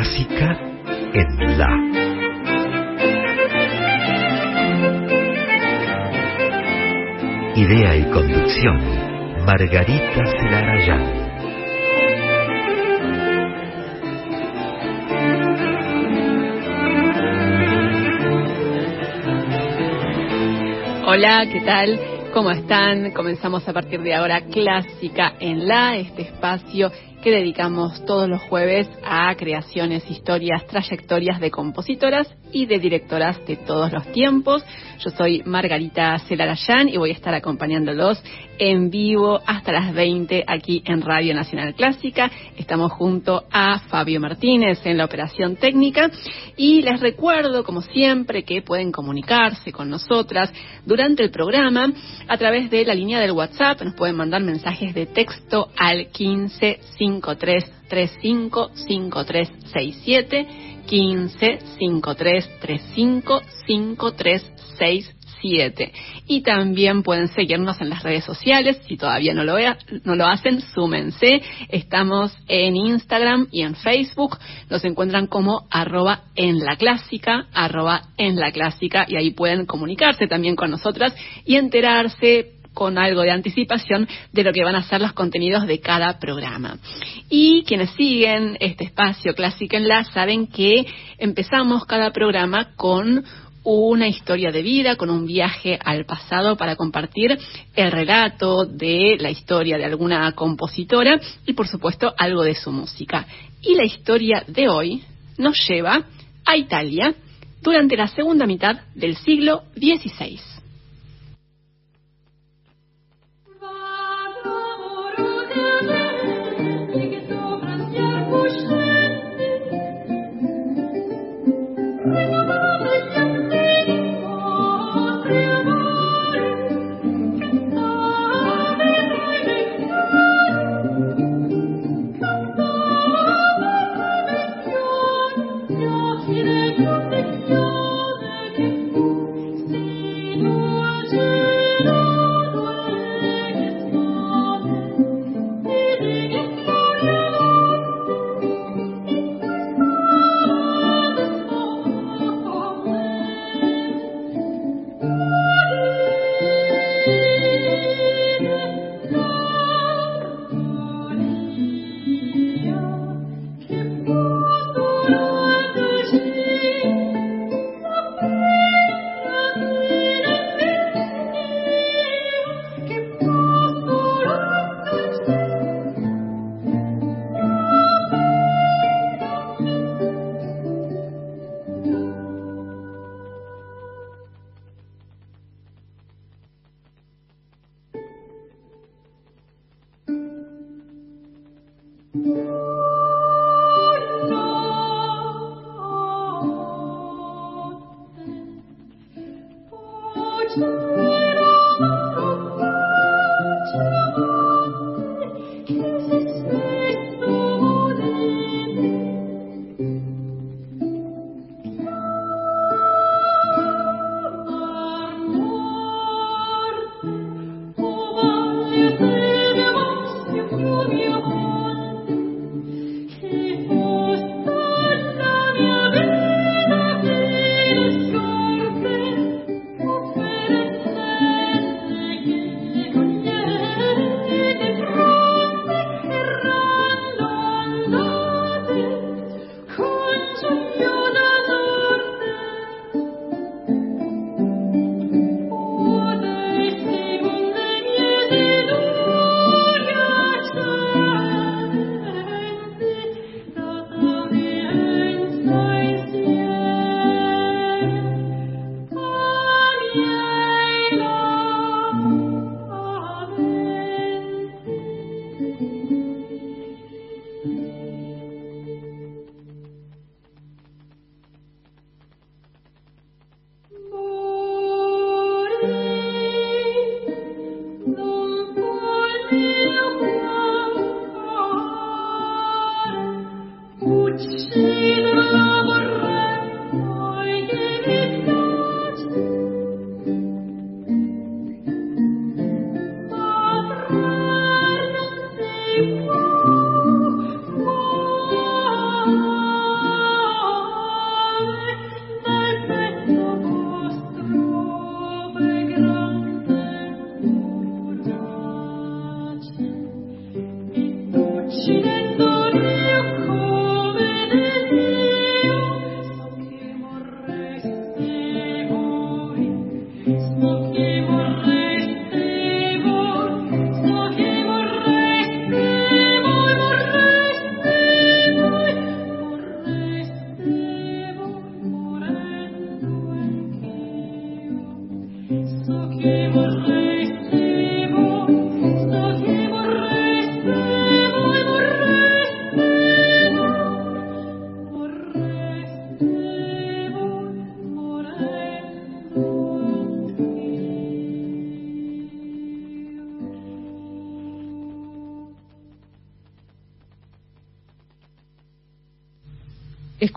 Clásica en La. Idea y conducción, Margarita Celarayán. Hola, ¿qué tal? ¿Cómo están? Comenzamos a partir de ahora Clásica en la, este espacio que dedicamos todos los jueves a creaciones, historias, trayectorias de compositoras y de directoras de todos los tiempos. Yo soy Margarita Celarayán y voy a estar acompañándolos en vivo hasta las 20 aquí en Radio Nacional Clásica. Estamos junto a Fabio Martínez en la operación técnica y les recuerdo, como siempre, que pueden comunicarse con nosotras durante el programa a través de la línea del WhatsApp. Nos pueden mandar mensajes de texto al 15 5335 5367 15 5335 5367 y también pueden seguirnos en las redes sociales si todavía no lo, no lo hacen súmense. Estamos en Instagram y en Facebook nos encuentran como arroba en la clásica arroba en la clásica y ahí pueden comunicarse también con nosotras y enterarse con algo de anticipación de lo que van a ser los contenidos de cada programa. Y quienes siguen este espacio Clásica en la saben que empezamos cada programa con una historia de vida, con un viaje al pasado para compartir el relato de la historia de alguna compositora y por supuesto algo de su música. Y la historia de hoy nos lleva a Italia durante la segunda mitad del siglo XVI.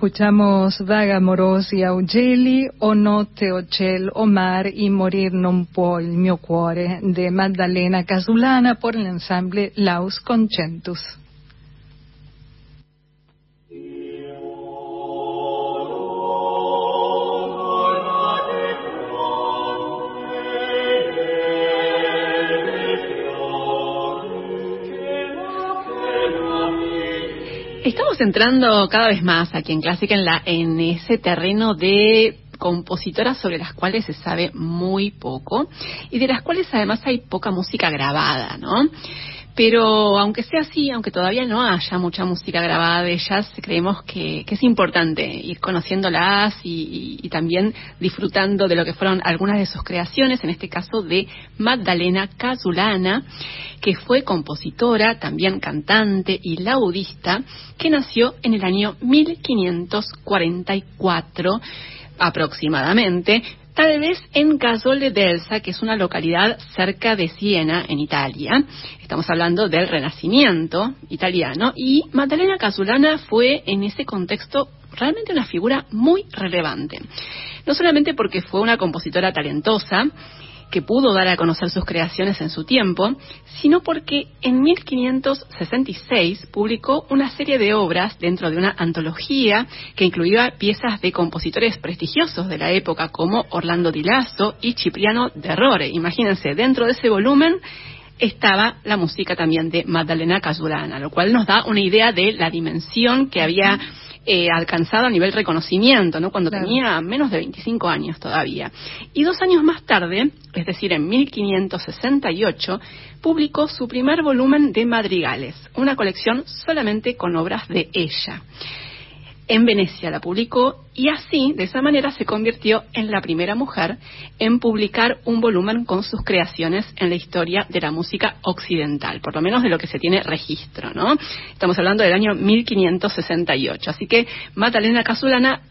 Escuchamos Vaga Morosi Augeli, O notte o ciel o mar y morir non può il mio cuore de Maddalena Casulana por el ensamble Laus Concentus. Estamos entrando cada vez más aquí en Clásica en, la, en ese terreno de compositoras sobre las cuales se sabe muy poco y de las cuales además hay poca música grabada, ¿no? Pero aunque sea así, aunque todavía no haya mucha música grabada de ellas, creemos que, es importante ir conociéndolas y, y, también disfrutando de lo que fueron algunas de sus creaciones, en este caso de Magdalena Casulana, que fue compositora, también cantante y laudista, que nació en el año 1544 aproximadamente, tal vez en Casole d'Elsa, que es una localidad cerca de Siena, en Italia. Estamos hablando del Renacimiento italiano. Y Maddalena Casulana fue en ese contexto realmente una figura muy relevante. No solamente porque fue una compositora talentosa, que pudo dar a conocer sus creaciones en su tiempo, sino porque en 1566 publicó una serie de obras dentro de una antología que incluía piezas de compositores prestigiosos de la época como Orlando Di Lasso y Cipriano de Rore. Imagínense, dentro de ese volumen estaba la música también de Maddalena Casulana, lo cual nos da una idea de la dimensión que había eh, alcanzado a nivel reconocimiento, ¿no? Cuando tenía menos de 25 años todavía. Y dos años más tarde, es decir, en 1568, publicó su primer volumen de madrigales, una colección solamente con obras de ella en Venecia la publicó y así, de esa manera, se convirtió en la primera mujer en publicar un volumen con sus creaciones en la historia de la música occidental, por lo menos de lo que se tiene registro, ¿no? Estamos hablando del año 1568. Así que Magdalena Casulana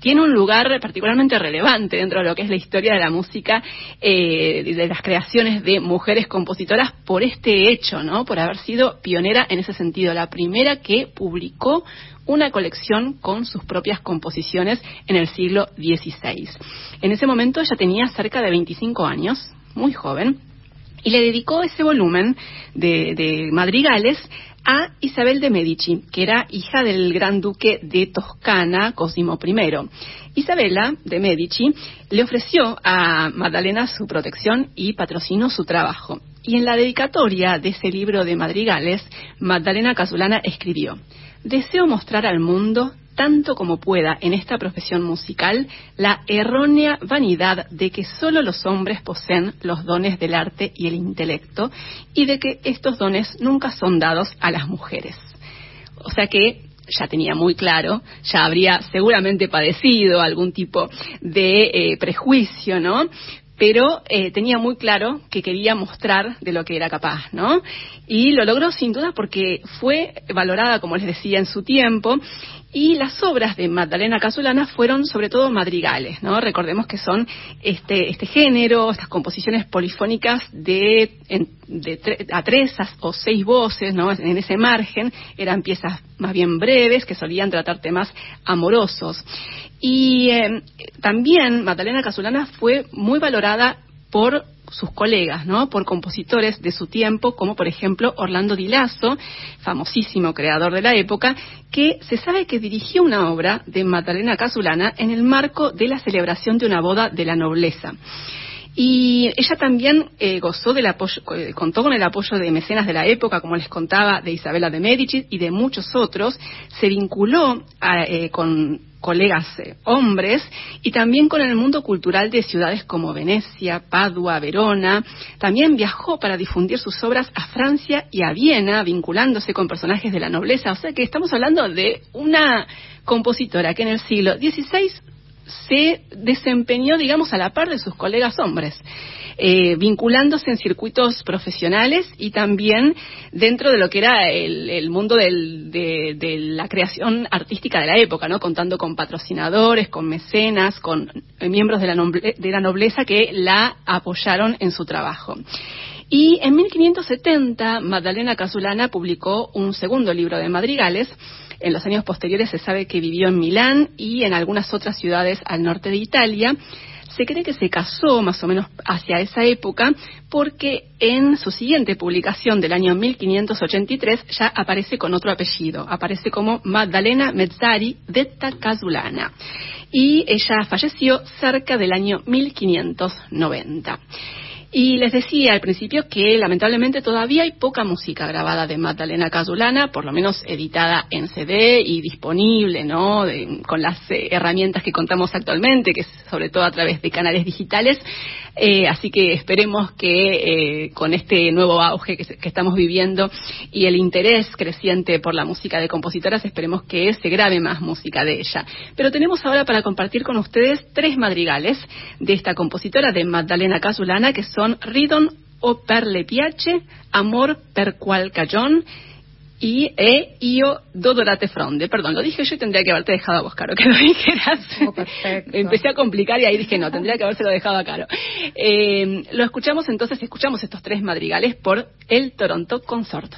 tiene un lugar particularmente relevante dentro de lo que es la historia de la música, eh, de las creaciones de mujeres compositoras por este hecho, ¿no? Por haber sido pionera en ese sentido, la primera que publicó una colección con sus propias composiciones en el siglo XVI. En ese momento ella tenía cerca de 25 años, muy joven, y le dedicó ese volumen de, de madrigales a Isabel de Medici, que era hija del gran duque de Toscana, Cosimo I. Isabela de Medici le ofreció a Magdalena su protección y patrocinó su trabajo. Y en la dedicatoria de ese libro de madrigales, Magdalena Casulana escribió, Deseo mostrar al mundo tanto como pueda en esta profesión musical la errónea vanidad de que solo los hombres poseen los dones del arte y el intelecto y de que estos dones nunca son dados a las mujeres. O sea que ya tenía muy claro, ya habría seguramente padecido algún tipo de eh, prejuicio, ¿no? Pero eh, tenía muy claro que quería mostrar de lo que era capaz, ¿no? Y lo logró sin duda porque fue valorada, como les decía, en su tiempo y las obras de Magdalena Casulana fueron sobre todo madrigales, ¿no? Recordemos que son este, este género, estas composiciones polifónicas de, a tres o seis voces, ¿no? En ese margen eran piezas más bien breves que solían tratar temas amorosos. Y eh, también Magdalena Casulana fue muy valorada por sus colegas, ¿no? Por compositores de su tiempo, como por ejemplo Orlando Di Lasso, famosísimo creador de la época, que se sabe que dirigió una obra de Magdalena Casulana en el marco de la celebración de una boda de la nobleza. Y ella también eh, gozó del apoyo, eh, contó con el apoyo de mecenas de la época, como les contaba, de Isabela de Medici y de muchos otros. Se vinculó eh, con colegas hombres y también con el mundo cultural de ciudades como Venecia, Padua, Verona. También viajó para difundir sus obras a Francia y a Viena, vinculándose con personajes de la nobleza. O sea que estamos hablando de una compositora que en el siglo XVI se desempeñó, digamos, a la par de sus colegas hombres. Eh, vinculándose en circuitos profesionales y también dentro de lo que era el, mundo de, la creación artística de la época, ¿no? Contando con patrocinadores, con mecenas, con miembros de la, de la nobleza que la apoyaron en su trabajo. Y en 1570, Magdalena Casulana publicó un segundo libro de madrigales. En los años posteriores se sabe que vivió en Milán y en algunas otras ciudades al norte de Italia. Se cree que se casó más o menos hacia esa época porque en su siguiente publicación del año 1583 ya aparece con otro apellido, aparece como Magdalena Mezzari detta Casulana y ella falleció cerca del año 1590. Y les decía al principio que lamentablemente todavía hay poca música grabada de Magdalena Casulana, por lo menos editada en CD y disponible, ¿no? con las eh, herramientas que contamos actualmente, que es sobre todo a través de canales digitales. Eh, así que esperemos que eh, con este nuevo auge que, estamos viviendo y el interés creciente por la música de compositoras, esperemos que se grabe más música de ella. Pero tenemos ahora para compartir con ustedes tres madrigales de esta compositora de Magdalena Casulana, que son Ridon o per le piace, Amor per qual cayón y e io dodorate fronde. Perdón, lo dije yo y tendría que haberte dejado a vos, Caro, que lo dijeras. Oh. Empecé a complicar y ahí dije, no, tendría que habérselo dejado a Caro. Eh, lo escuchamos entonces, escuchamos estos tres madrigales por el Toronto Consort.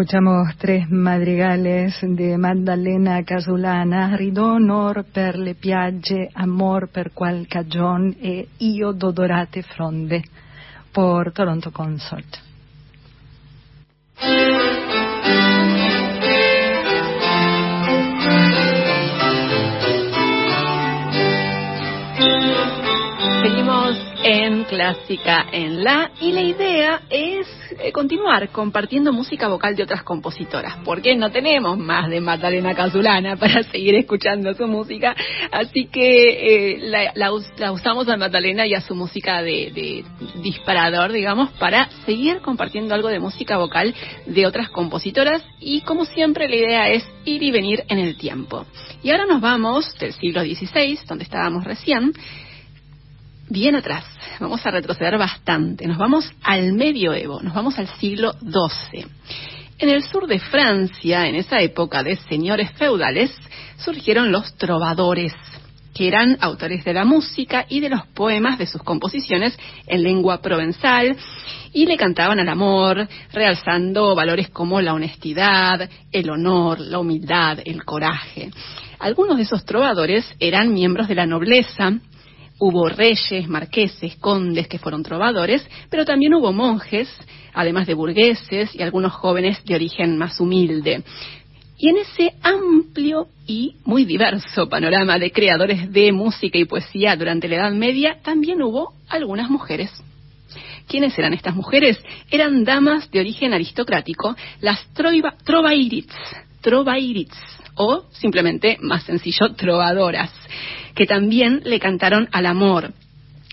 Escuchamos tres madrigales de Maddalena Casulana, Ridonor per le piagge, Amor per qual cagion e Io dodorate fronde, por Toronto Consort. Clásica en La y la idea es eh, continuar compartiendo música vocal de otras compositoras, porque no tenemos más de Magdalena Casulana para seguir escuchando su música, así que eh, la, usamos a Magdalena y a su música de, de disparador, digamos, para seguir compartiendo algo de música vocal de otras compositoras. Y como siempre la idea es ir y venir en el tiempo. Y ahora nos vamos del siglo XVI, donde estábamos recién, bien atrás, vamos a retroceder bastante, nos vamos al medioevo, nos vamos al siglo XII. En el sur de Francia, en esa época de señores feudales, surgieron los trovadores, que eran autores de la música y de los poemas de sus composiciones en lengua provenzal y le cantaban al amor, realzando valores como la honestidad, el honor, la humildad, el coraje. Algunos de esos trovadores eran miembros de la nobleza Hubo reyes, marqueses, condes que fueron trovadores, pero también hubo monjes, además de burgueses y algunos jóvenes de origen más humilde. Y en ese amplio y muy diverso panorama de creadores de música y poesía durante la Edad Media, también hubo algunas mujeres. ¿Quiénes eran estas mujeres? Eran damas de origen aristocrático, las trovairits, trovairits, o simplemente, más sencillo, trovadoras que también le cantaron al amor.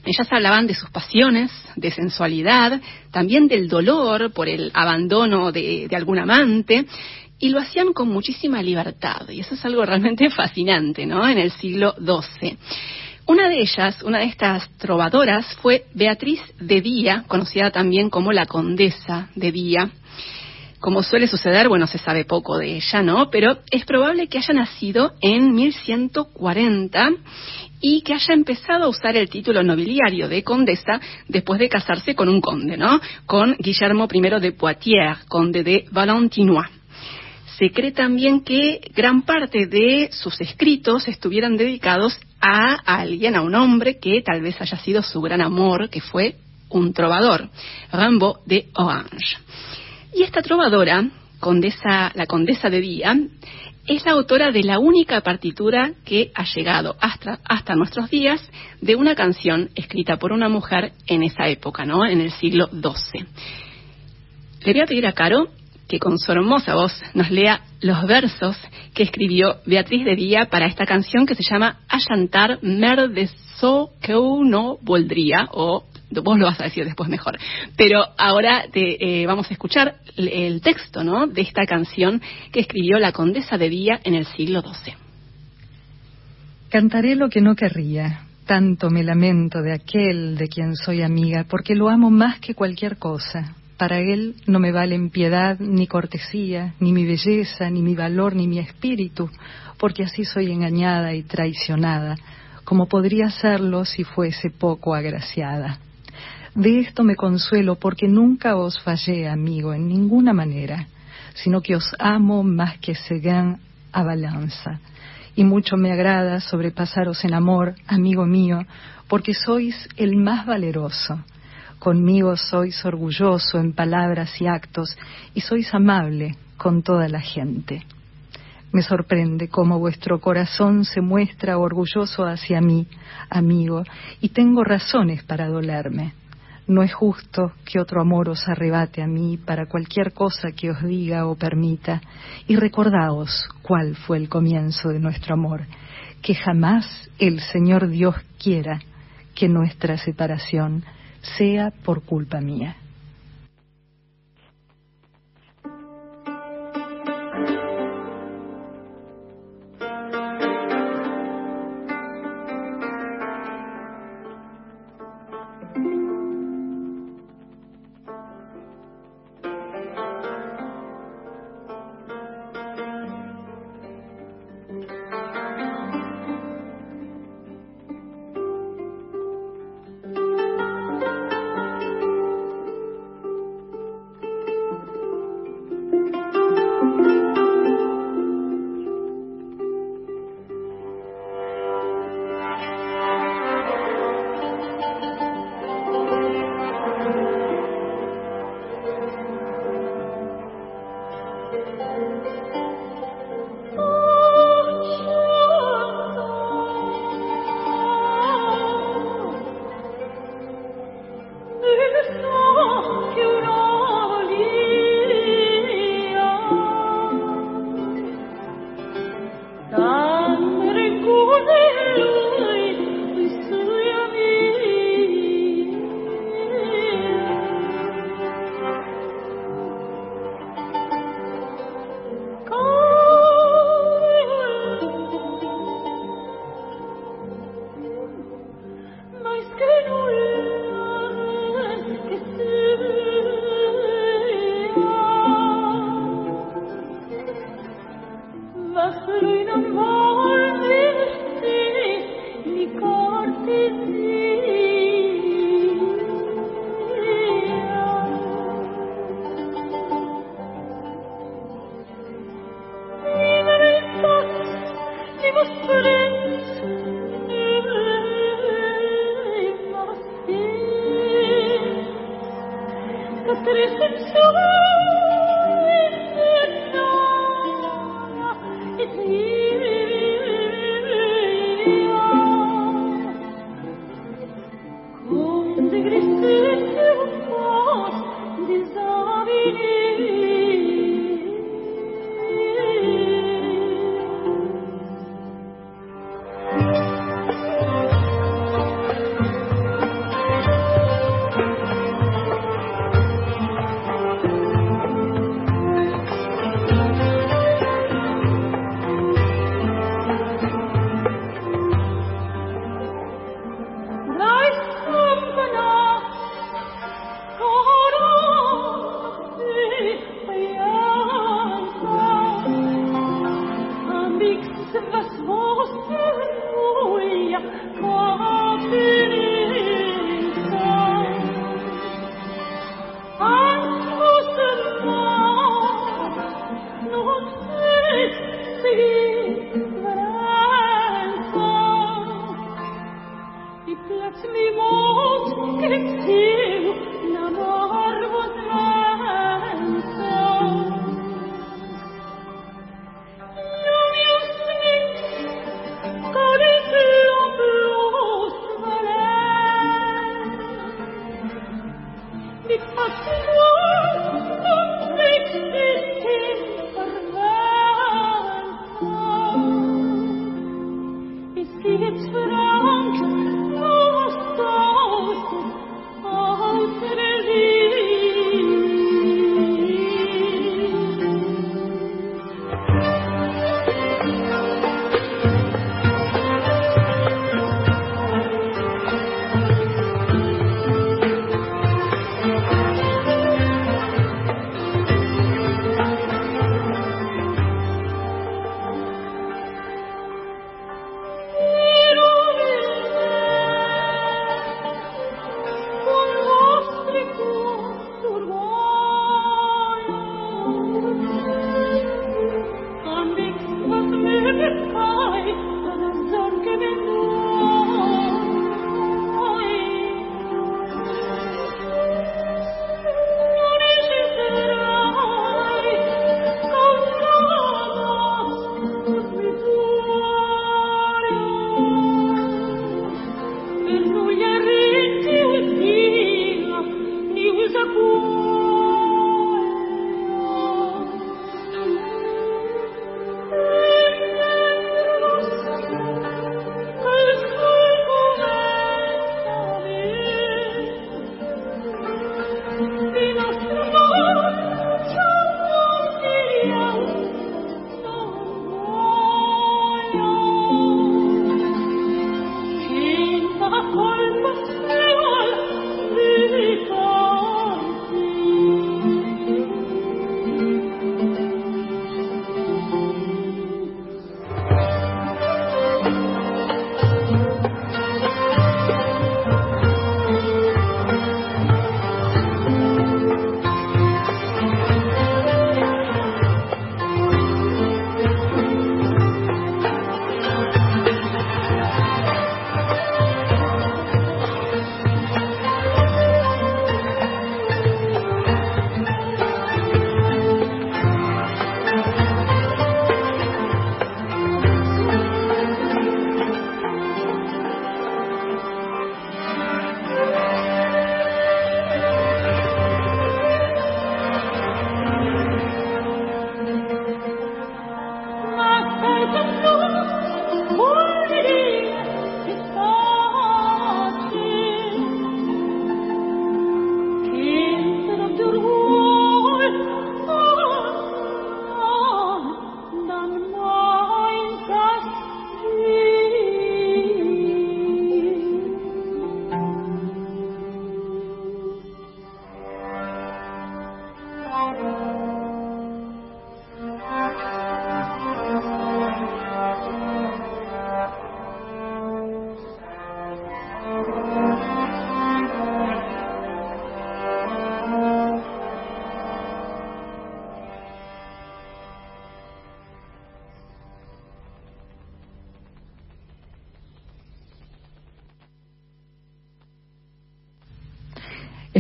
Ellas hablaban de sus pasiones, de sensualidad, también del dolor por el abandono de, algún amante, y lo hacían con muchísima libertad. Y eso es algo realmente fascinante, ¿no? En el siglo XII. Una de ellas, una de estas trovadoras, fue Beatriz de Día, conocida también como la Condesa de Día. Como suele suceder, bueno, se sabe poco de ella, ¿no? Pero es probable que haya nacido en 1140 y que haya empezado a usar el título nobiliario de condesa después de casarse con un conde, ¿no? Con Guillermo I de Poitiers, conde de Valentinois. Se cree también que gran parte de sus escritos estuvieran dedicados a alguien, a un hombre que tal vez haya sido su gran amor, que fue un trovador, Rimbaud de Orange. Y esta trovadora, condesa, la condesa de Día, es la autora de la única partitura que ha llegado hasta, nuestros días de una canción escrita por una mujer en esa época, ¿no? En el siglo XII. Le voy a pedir a Caro que con su hermosa voz nos lea los versos que escribió Beatriz de Día para esta canción que se llama Allantar mer de so que uno voldría o vos lo vas a decir después mejor. Pero ahora te, eh, vamos a escuchar el, texto de esta canción que escribió la condesa de Día en el siglo XII. Cantaré lo que no querría, tanto me lamento de aquel de quien soy amiga, porque lo amo más que cualquier cosa. Para él no me valen piedad, ni cortesía, ni mi belleza, ni mi valor, ni mi espíritu, porque así soy engañada y traicionada, como podría serlo si fuese poco agraciada. De esto me consuelo porque nunca os fallé, amigo, en ninguna manera, sino que os amo más que Seguin a balanza. Y mucho me agrada sobrepasaros en amor, amigo mío, porque sois el más valeroso. Conmigo sois orgulloso en palabras y actos, y sois amable con toda la gente. Me sorprende cómo vuestro corazón se muestra orgulloso hacia mí, amigo, y tengo razones para dolerme. No es justo que otro amor os arrebate a mí para cualquier cosa que os diga o permita. Y recordaos cuál fue el comienzo de nuestro amor, que jamás el Señor Dios quiera que nuestra separación sea por culpa mía.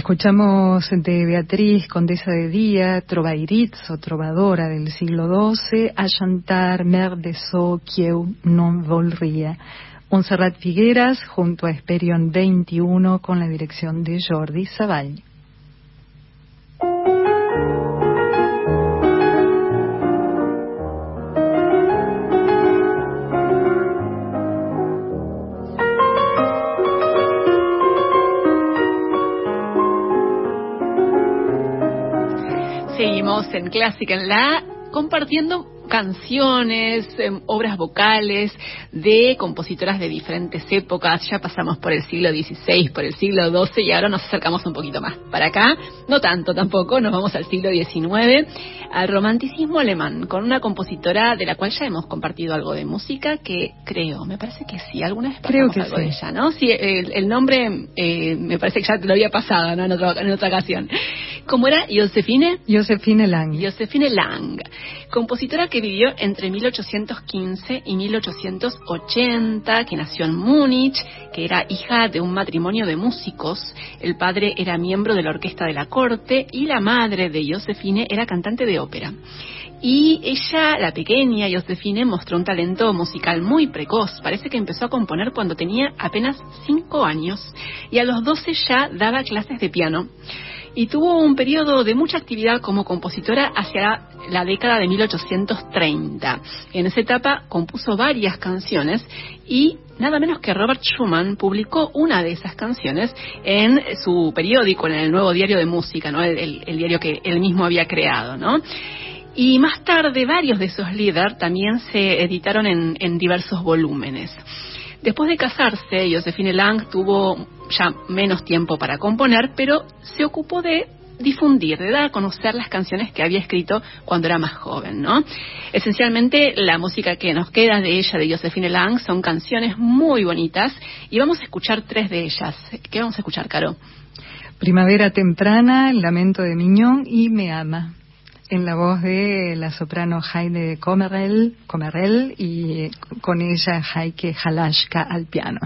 Escuchamos de Beatriz, condesa de Día, trovairitz o trovadora del siglo XII, a chantar Mer de So Kieu non volría. Montserrat Figueras junto a Esperion 21 con la dirección de Jordi Savall. En Clásica en la compartiendo canciones, em, obras vocales de compositoras de diferentes épocas. Ya pasamos por el siglo XVI, por el siglo XII y ahora nos acercamos un poquito más para acá. No tanto tampoco, nos vamos al siglo XIX, al romanticismo alemán, con una compositora de la cual ya hemos compartido algo de música, que creo, me parece que sí, alguna vez creo que algo sí. de ella, ¿no? Sí, el, nombre eh, me parece que ya te lo había pasado ¿no? en, otra, en otra ocasión. ¿Cómo era? Josefine. Josefine Lang. Josefine Lang, compositora que vivió entre 1815 y 1880, que nació en Múnich, que era hija de un matrimonio de músicos. El padre era miembro de la orquesta de la corte y la madre de Josefine era cantante de ópera. Y ella, la pequeña Josefine, mostró un talento musical muy precoz. Parece que empezó a componer cuando tenía apenas 5 años y a los 12 ya daba clases de piano y tuvo un periodo de mucha actividad como compositora hacia la década de 1830. En esa etapa compuso varias canciones y nada menos que Robert Schumann publicó una de esas canciones en su periódico, en el Nuevo Diario de Música, ¿no? el, diario que él mismo había creado. ¿no? Y más tarde varios de esos líderes también se editaron en diversos volúmenes. Después de casarse, Josephine Lang tuvo ya menos tiempo para componer, pero se ocupó de difundir, de dar a conocer las canciones que había escrito cuando era más joven, ¿no? Esencialmente la música que nos queda de ella, de Josephine Lang, son canciones muy bonitas y vamos a escuchar tres de ellas. ¿Qué vamos a escuchar, Caro? Primavera temprana, El lamento de Miñón y Me ama en la voz de la soprano Heide Comerel, Comerel y con ella Heike Halashka al piano.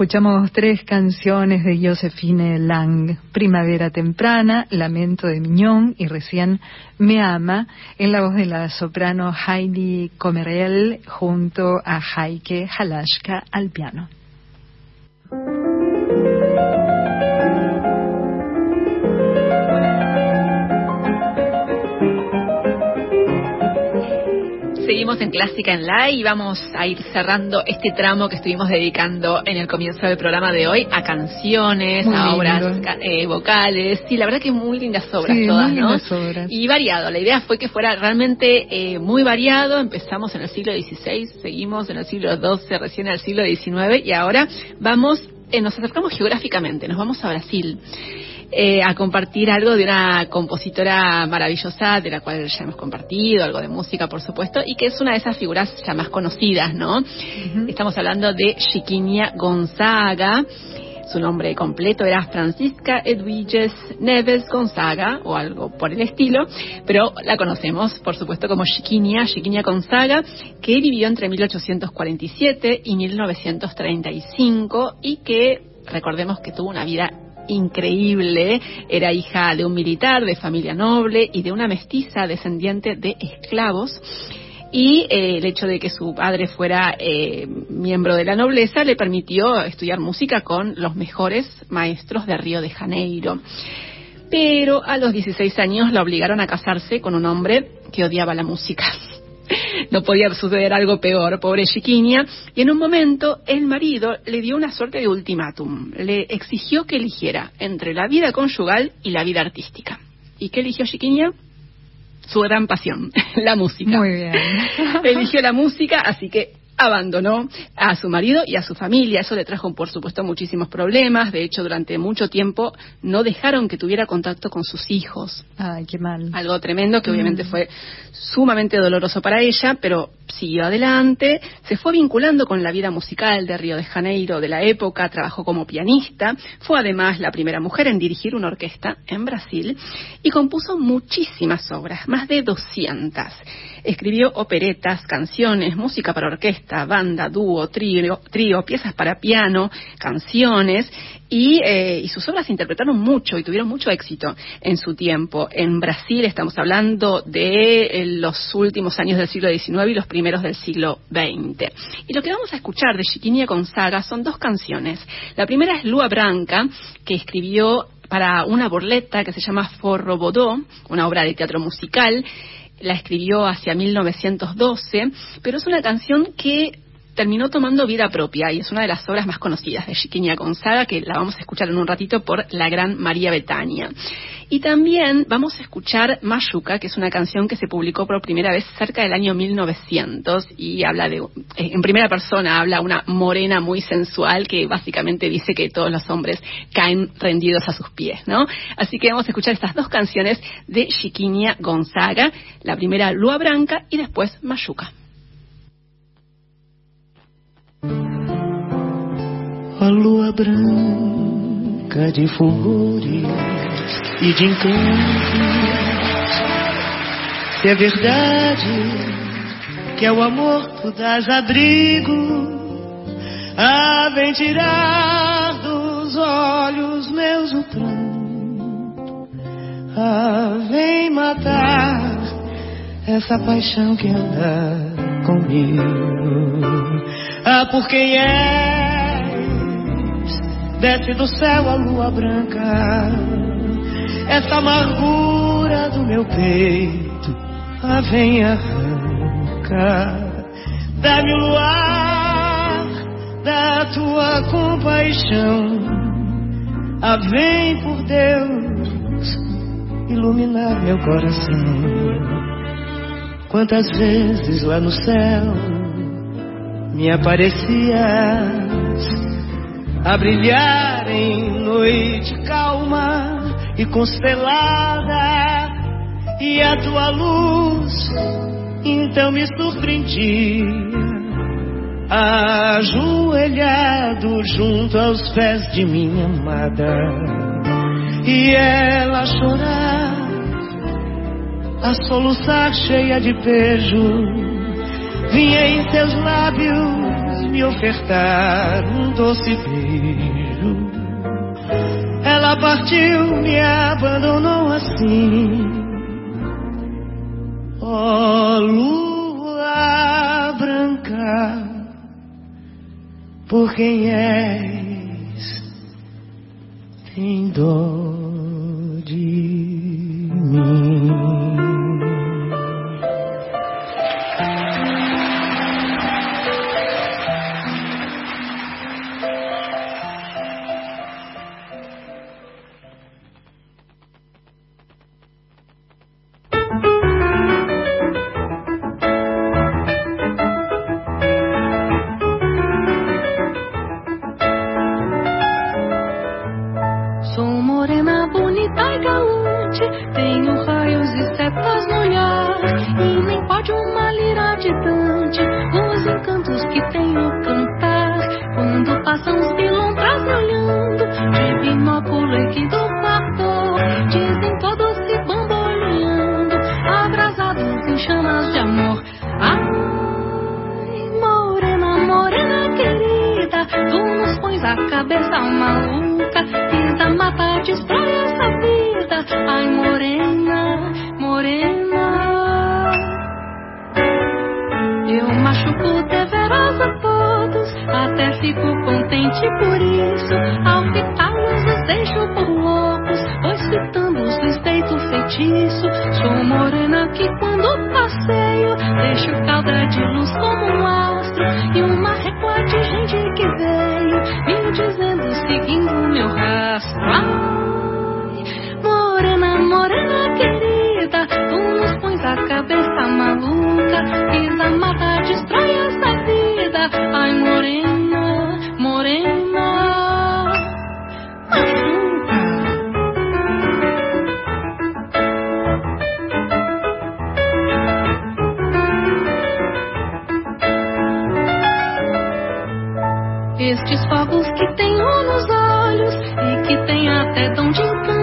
Escuchamos tres canciones de Josephine Lang, Primavera Temprana, Lamento de Miñón y recién Me Ama, en la voz de la soprano Heidi Comerel junto a Heike Halashka al piano. Seguimos en Clásica en La y vamos a ir cerrando este tramo que estuvimos dedicando en el comienzo del programa de hoy a canciones, a obras eh, vocales. Sí, la verdad que muy lindas obras todas, ¿no? Y variado. La idea fue que fuera realmente eh, muy variado. Empezamos en el siglo XVI, seguimos en el siglo XII, recién en el siglo XIX y ahora vamos, eh, nos acercamos geográficamente, nos vamos a Brasil. Eh, a compartir algo de una compositora maravillosa, de la cual ya hemos compartido, algo de música, por supuesto, y que es una de esas figuras ya más conocidas, ¿no? Estamos hablando de Chiquinia Gonzaga. Su nombre completo era Francisca Edwiges Neves Gonzaga, o algo por el estilo, pero la conocemos, por supuesto, como Chiquinia, Chiquinia Gonzaga, que vivió entre 1847 y 1935 y que recordemos que tuvo una vida increíble. Era hija de un militar de familia noble y de una mestiza descendiente de esclavos. Y eh, el hecho de que su padre fuera eh, miembro de la nobleza le permitió estudiar música con los mejores maestros de Río de Janeiro. Pero a los 16 años la obligaron a casarse con un hombre que odiaba la música. no podía suceder algo peor, pobre Chiquinia, y en un momento el marido le dio una suerte de ultimátum, le exigió que eligiera entre la vida conyugal y la vida artística. ¿Y qué eligió Chiquinia? Su gran pasión, la música. Muy bien. Eligió la música, así que abandonó a su marido y a su familia. Eso le trajo, por supuesto, muchísimos problemas. De hecho, durante mucho tiempo no dejaron que tuviera contacto con sus hijos. Ay, qué mal. Algo tremendo que obviamente mm. fue sumamente doloroso para ella, pero siguió adelante, se fue vinculando con la vida musical de Río de Janeiro de la época, trabajó como pianista, fue además la primera mujer en dirigir una orquesta en Brasil y compuso muchísimas obras, más de 200. Escribió operetas, canciones, música para orquesta, banda, dúo, trío, trío piezas para piano, canciones y, eh, y, sus obras se interpretaron mucho y tuvieron mucho éxito en su tiempo. En Brasil estamos hablando de eh, los últimos años del siglo XIX y los primeros del siglo XX. Y lo que vamos a escuchar de Chiquinia Gonzaga son dos canciones. La primera es Lua Branca, que escribió para una borleta que se llama Forro Bodó, una obra de teatro musical la escribió hacia 1912, pero es una canción que terminó tomando vida propia y es una de las obras más conocidas de Chiquiña Gonzaga, que la vamos a escuchar en un ratito por la gran María Betania. Y también vamos a escuchar Mayuca, que es una canción que se publicó por primera vez cerca del año 1900 y habla de, eh, en primera persona, habla una morena muy sensual que básicamente dice que todos los hombres caen rendidos a sus pies, ¿no? Así que vamos a escuchar estas dos canciones de Chiquiña Gonzaga, la primera Lua Branca y después Mayuca. A lua branca de fulgores e de encantos. Se é verdade que é o amor tu dás abrigo, ah, vem tirar dos olhos meus o pranto, ah, vem matar essa paixão que anda comigo. Ah, por quem é desce do céu a lua branca. Essa amargura do meu peito, a vem arranca. Dá-me o luar da tua compaixão. A vem por Deus iluminar meu coração. Quantas vezes lá no céu me aparecias a brilhar em noite calma e constelada, e a tua luz então me surpreendia, ajoelhado junto aos pés de minha amada, e ela chorar, a soluçar cheia de beijo, vinha em seus lábios me ofertar um doce beijo. Ela partiu, me abandonou assim. Ó oh, lua branca, por quem és, tem dor. Eu machuco deveras a todos, até fico contente por isso. Ao fitá-los, os deixo por loucos, pois citamos despeito feitiço. Sou morena que quando passeio, deixo calda de luz como um astro e uma recua de gente que veio, me dizendo, seguindo meu rastro. Ai, morena, morena querida, tu nos pões a cabeça maluca. Pisa mata distrai esta vida. Ai, morena, morena, machuca. Estes fogos que tenho nos olhos e que tem até dom de encanto.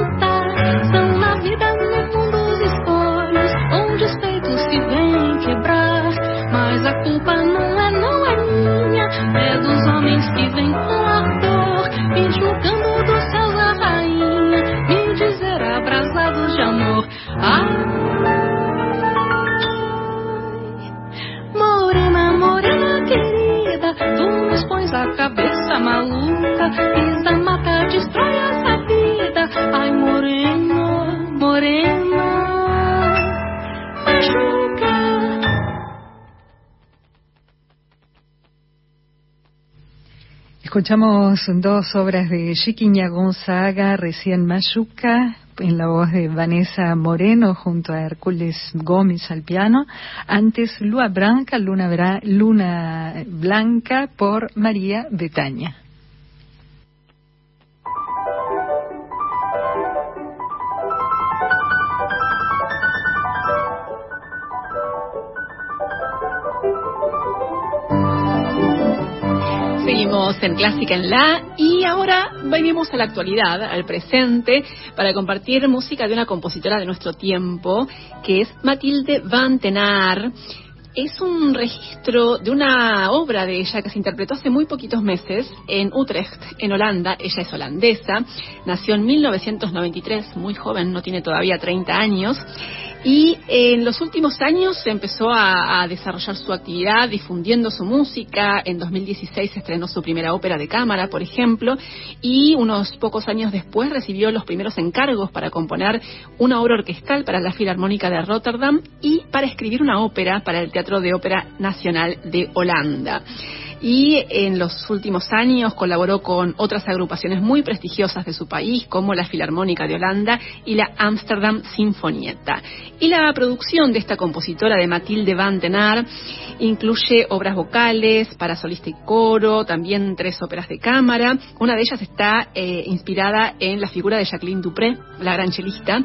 Escuchamos dos obras de Chiquiña Gonzaga, recién Mayuca, en la voz de Vanessa Moreno junto a Hércules Gómez al piano. Antes Luna Blanca, Luna, Luna Blanca por María Betaña. Seguimos en Clásica en La y ahora venimos a la actualidad, al presente, para compartir música de una compositora de nuestro tiempo, que es Matilde Van Tenar. Es un registro de una obra de ella que se interpretó hace muy poquitos meses en Utrecht, en Holanda. Ella es holandesa, nació en 1993, muy joven, no tiene todavía 30 años. Y en los últimos años se empezó a, desarrollar su actividad difundiendo su música. En 2016 se estrenó su primera ópera de cámara, por ejemplo, y unos pocos años después recibió los primeros encargos para componer una obra orquestal para la Filarmónica de Rotterdam y para escribir una ópera para el Teatro de Ópera Nacional de Holanda y en los últimos años colaboró con otras agrupaciones muy prestigiosas de su país, como la Filarmónica de Holanda y la Amsterdam Sinfonietta. Y la producción de esta compositora de Matilde Van Tenar incluye obras vocales para solista y coro, también tres óperas de cámara. Una de ellas está eh, inspirada en la figura de Jacqueline Dupré, la gran chelista,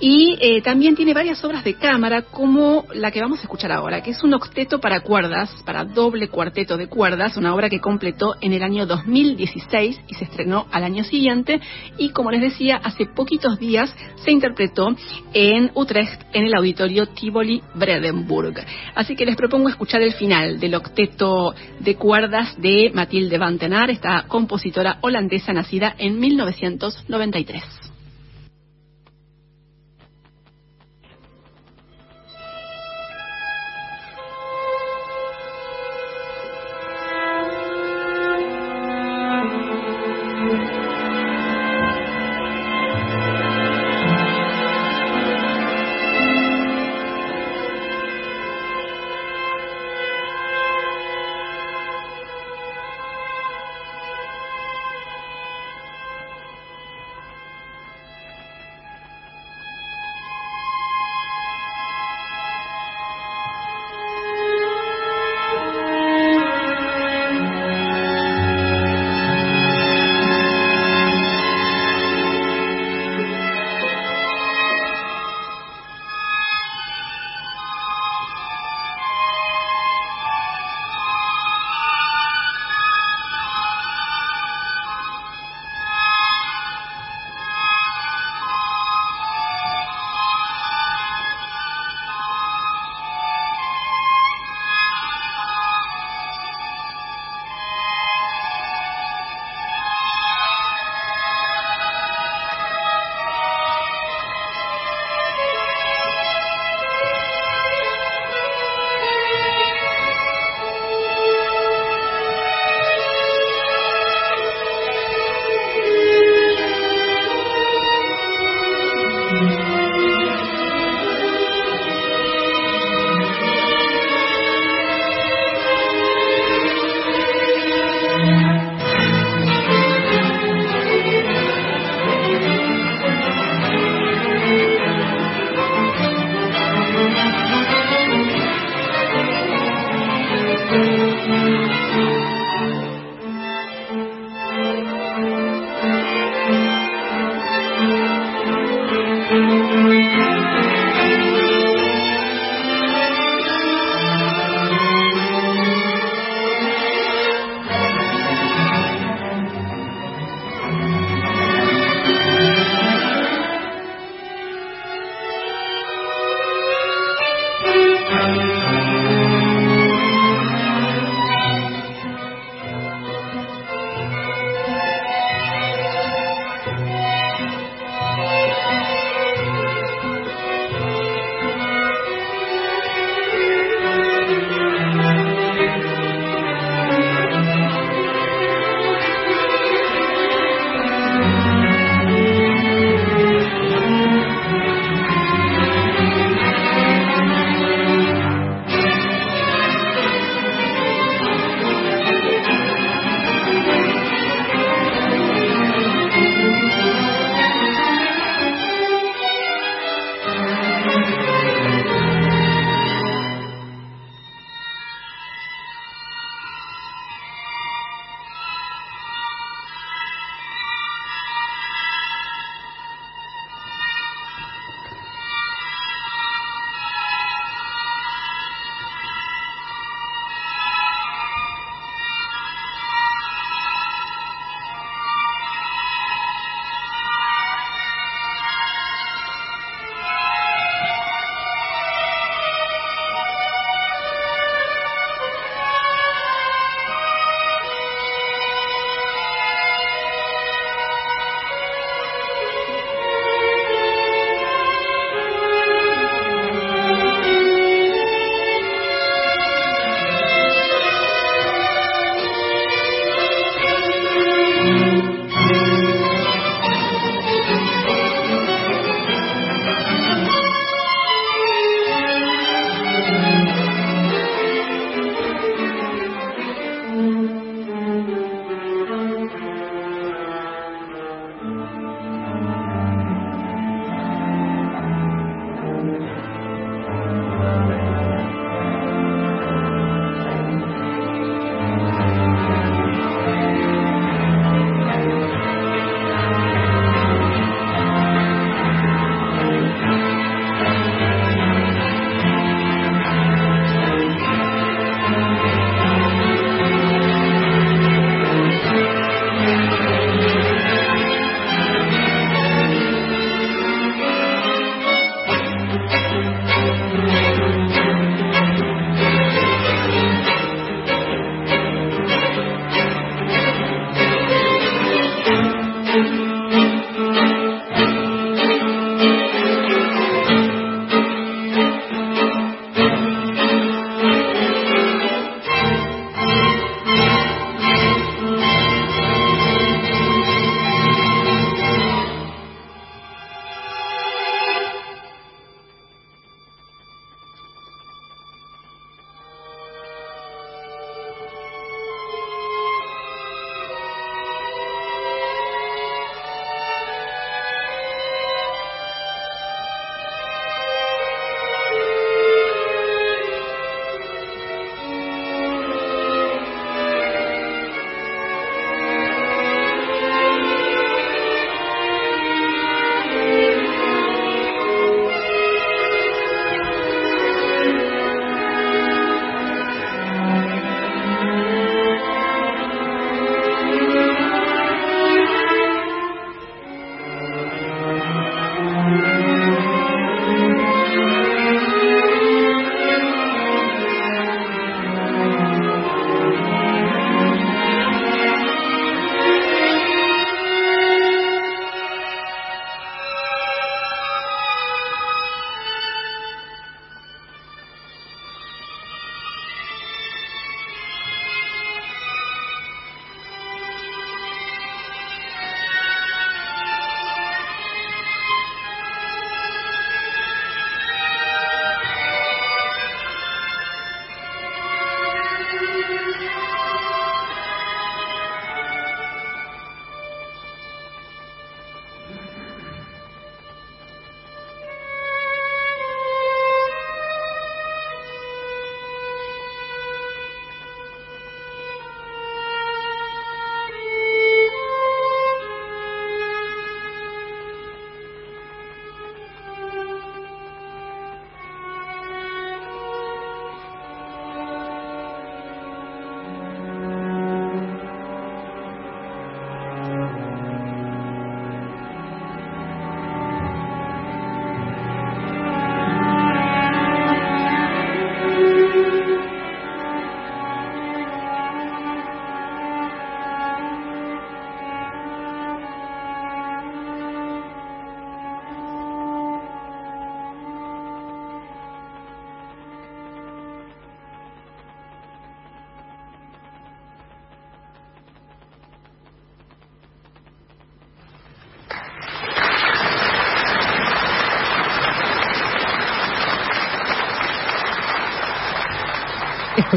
y eh, también tiene varias obras de cámara como la que vamos a escuchar ahora, que es un octeto para cuerdas, para doble cuarteto de cuerdas cuerdas, una obra que completó en el año 2016 y se estrenó al año siguiente y como les decía, hace poquitos días se interpretó en Utrecht en el auditorio Tivoli Bredenburg. Así que les propongo escuchar el final del octeto de cuerdas de Matilde Van esta compositora holandesa nacida en 1993.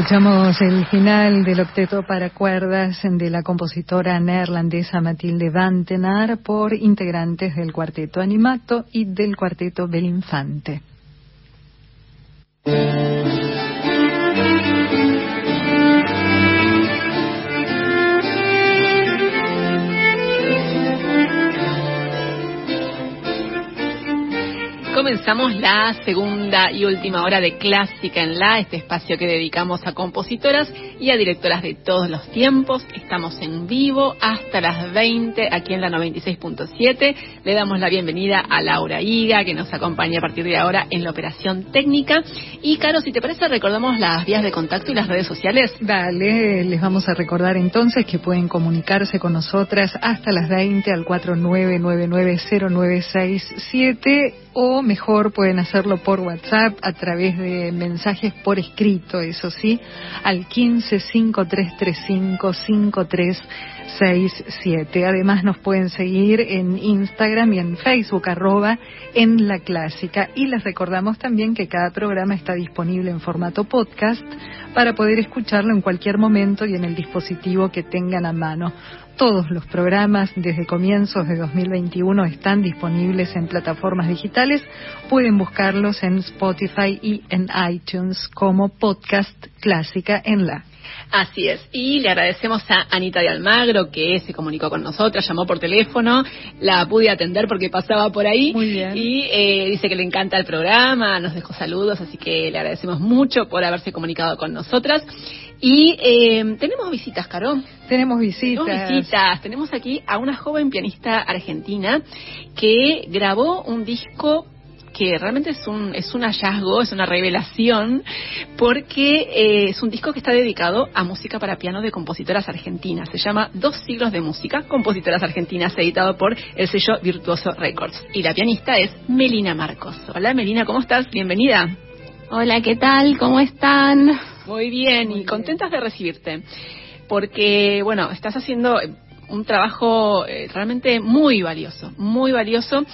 Escuchamos el final del octeto para cuerdas de la compositora neerlandesa Matilde Vantenar por integrantes del cuarteto Animato y del cuarteto Belinfante. Comenzamos la segunda y última hora de Clásica en la, este espacio que dedicamos a compositoras y a directoras de todos los tiempos. Estamos en vivo hasta las 20 aquí en la 96.7. Le damos la bienvenida a Laura Higa, que nos acompaña a partir de ahora en la operación técnica. Y, Caro, si te parece, recordamos las vías de contacto y las redes sociales. Vale, les vamos a recordar entonces que pueden comunicarse con nosotras hasta las 20 al 49990967 o mejor pueden hacerlo por WhatsApp a través de mensajes por escrito, eso sí, al 1553355367. Además nos pueden seguir en Instagram y en Facebook arroba en la clásica y les recordamos también que cada programa está disponible en formato podcast para poder escucharlo en cualquier momento y en el dispositivo que tengan a mano. Todos los programas desde comienzos de 2021 están disponibles en plataformas digitales. Pueden buscarlos en Spotify y en iTunes como podcast clásica en la. Así es. Y le agradecemos a Anita de Almagro que se comunicó con nosotros, llamó por teléfono, la pude atender porque pasaba por ahí. Muy bien. Y eh, dice que le encanta el programa, nos dejó saludos, así que le agradecemos mucho por haberse comunicado con nosotras. Y eh, tenemos visitas, Caro. Tenemos visitas. Tenemos visitas. Tenemos aquí a una joven pianista argentina que grabó un disco que realmente es un, es un hallazgo, es una revelación, porque eh, es un disco que está dedicado a música para piano de compositoras argentinas. Se llama Dos siglos de música, compositoras argentinas, editado por el sello Virtuoso Records. Y la pianista es Melina Marcos. Hola Melina, ¿cómo estás? Bienvenida. Hola, ¿qué tal? ¿Cómo están? Muy bien, y contentas de recibirte. Porque, bueno, estás haciendo un trabajo eh, realmente muy valioso, muy valioso,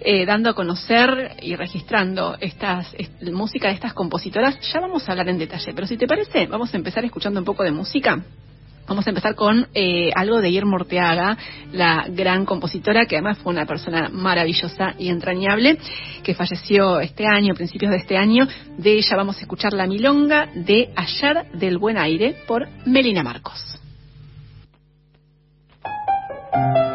eh, dando a conocer y registrando estas música de estas compositoras. Ya vamos a hablar en detalle, pero si te parece, vamos a empezar escuchando un poco de música. Vamos a empezar con eh, algo de Irma Orteaga, la gran compositora, que además fue una persona maravillosa y entrañable, que falleció este año, principios de este año. De ella vamos a escuchar la milonga de Ayer del Buen Aire por Melina Marcos. Thank you.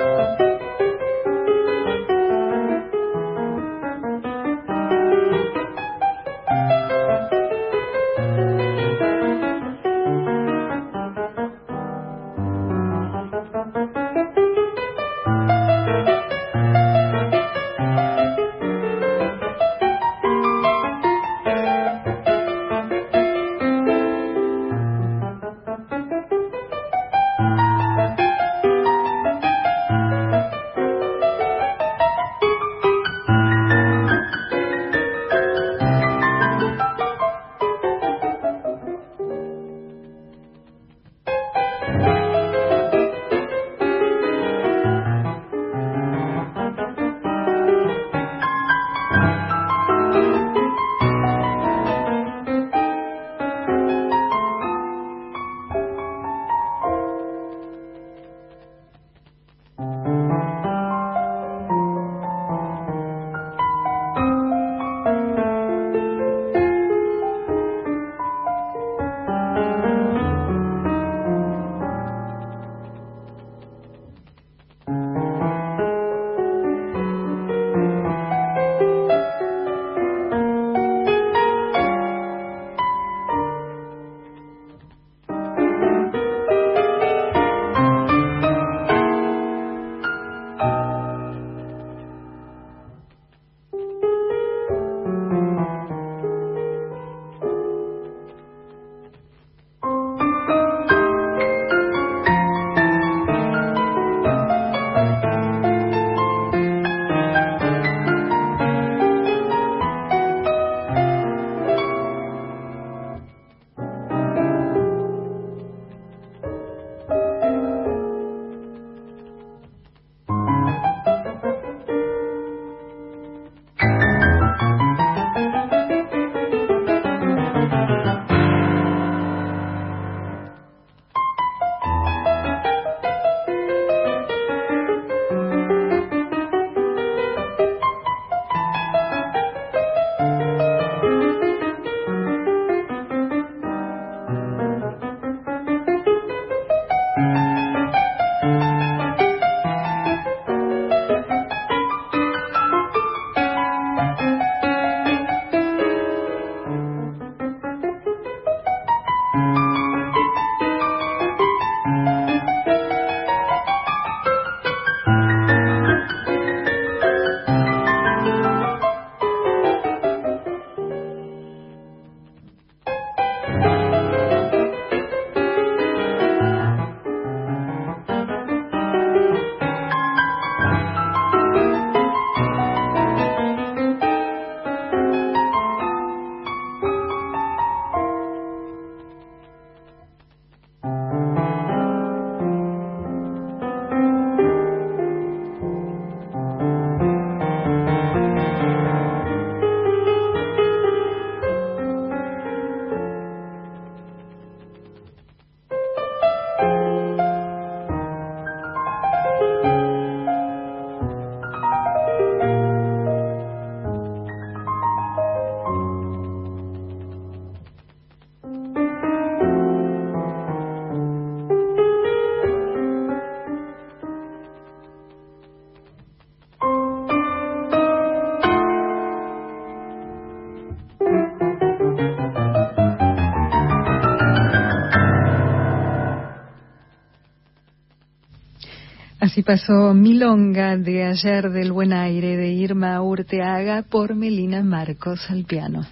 Así pasó Milonga de ayer del buen aire de Irma Urteaga por Melina Marcos al piano.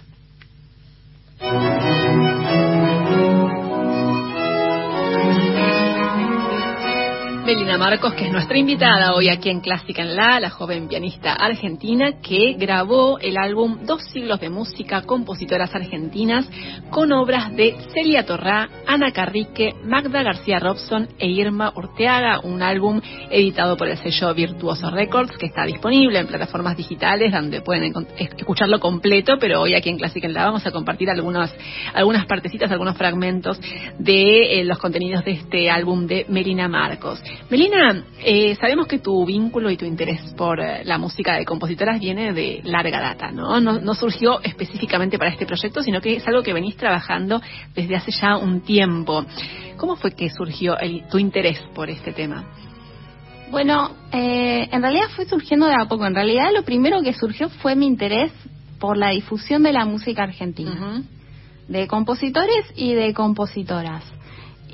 Melina Marcos, que es nuestra invitada hoy aquí en Clásica en La, la joven pianista argentina que grabó el álbum Dos siglos de música, compositoras argentinas, con obras de Celia Torrá, Ana Carrique, Magda García Robson e Irma Urteaga, un álbum editado por el sello Virtuoso Records, que está disponible en plataformas digitales donde pueden escucharlo completo, pero hoy aquí en Clásica en La vamos a compartir algunas, algunas partecitas, algunos fragmentos de eh, los contenidos de este álbum de Melina Marcos. Melina, eh, sabemos que tu vínculo y tu interés por eh, la música de compositoras viene de larga data, ¿no? ¿no? surgió específicamente para este proyecto, sino que es algo que venís trabajando desde hace ya un tiempo. ¿Cómo fue que surgió tu interés por este tema? Bueno, eh, en realidad fue surgiendo de a poco. En realidad lo primero que surgió fue mi interés por la difusión de la música argentina, de compositores y de compositoras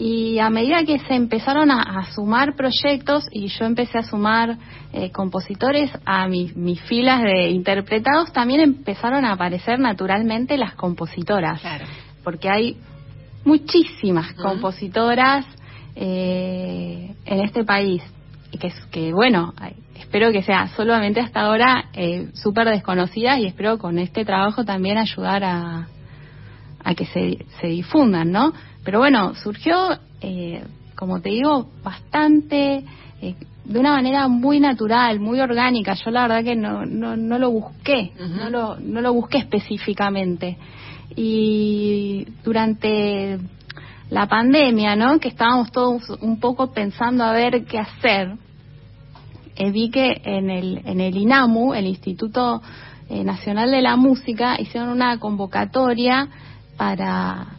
y a medida que se empezaron a, sumar proyectos y yo empecé a sumar eh, compositores a mis filas de interpretados, también empezaron a aparecer naturalmente las compositoras, porque hay muchísimas compositoras eh, en este país y que, que bueno, espero que sea solamente hasta ahora eh, súper desconocidas y espero con este trabajo también ayudar a, a que se, se difundan, ¿no? Pero bueno, surgió, eh, como te digo, bastante, eh, de una manera muy natural, muy orgánica. Yo la verdad que no, no, no lo busqué, no, lo, no lo busqué específicamente. Y durante la pandemia, ¿no? Que estábamos todos un poco pensando a ver qué hacer. Eh, vi que en el, en el INAMU, el Instituto Nacional de la Música, hicieron una convocatoria para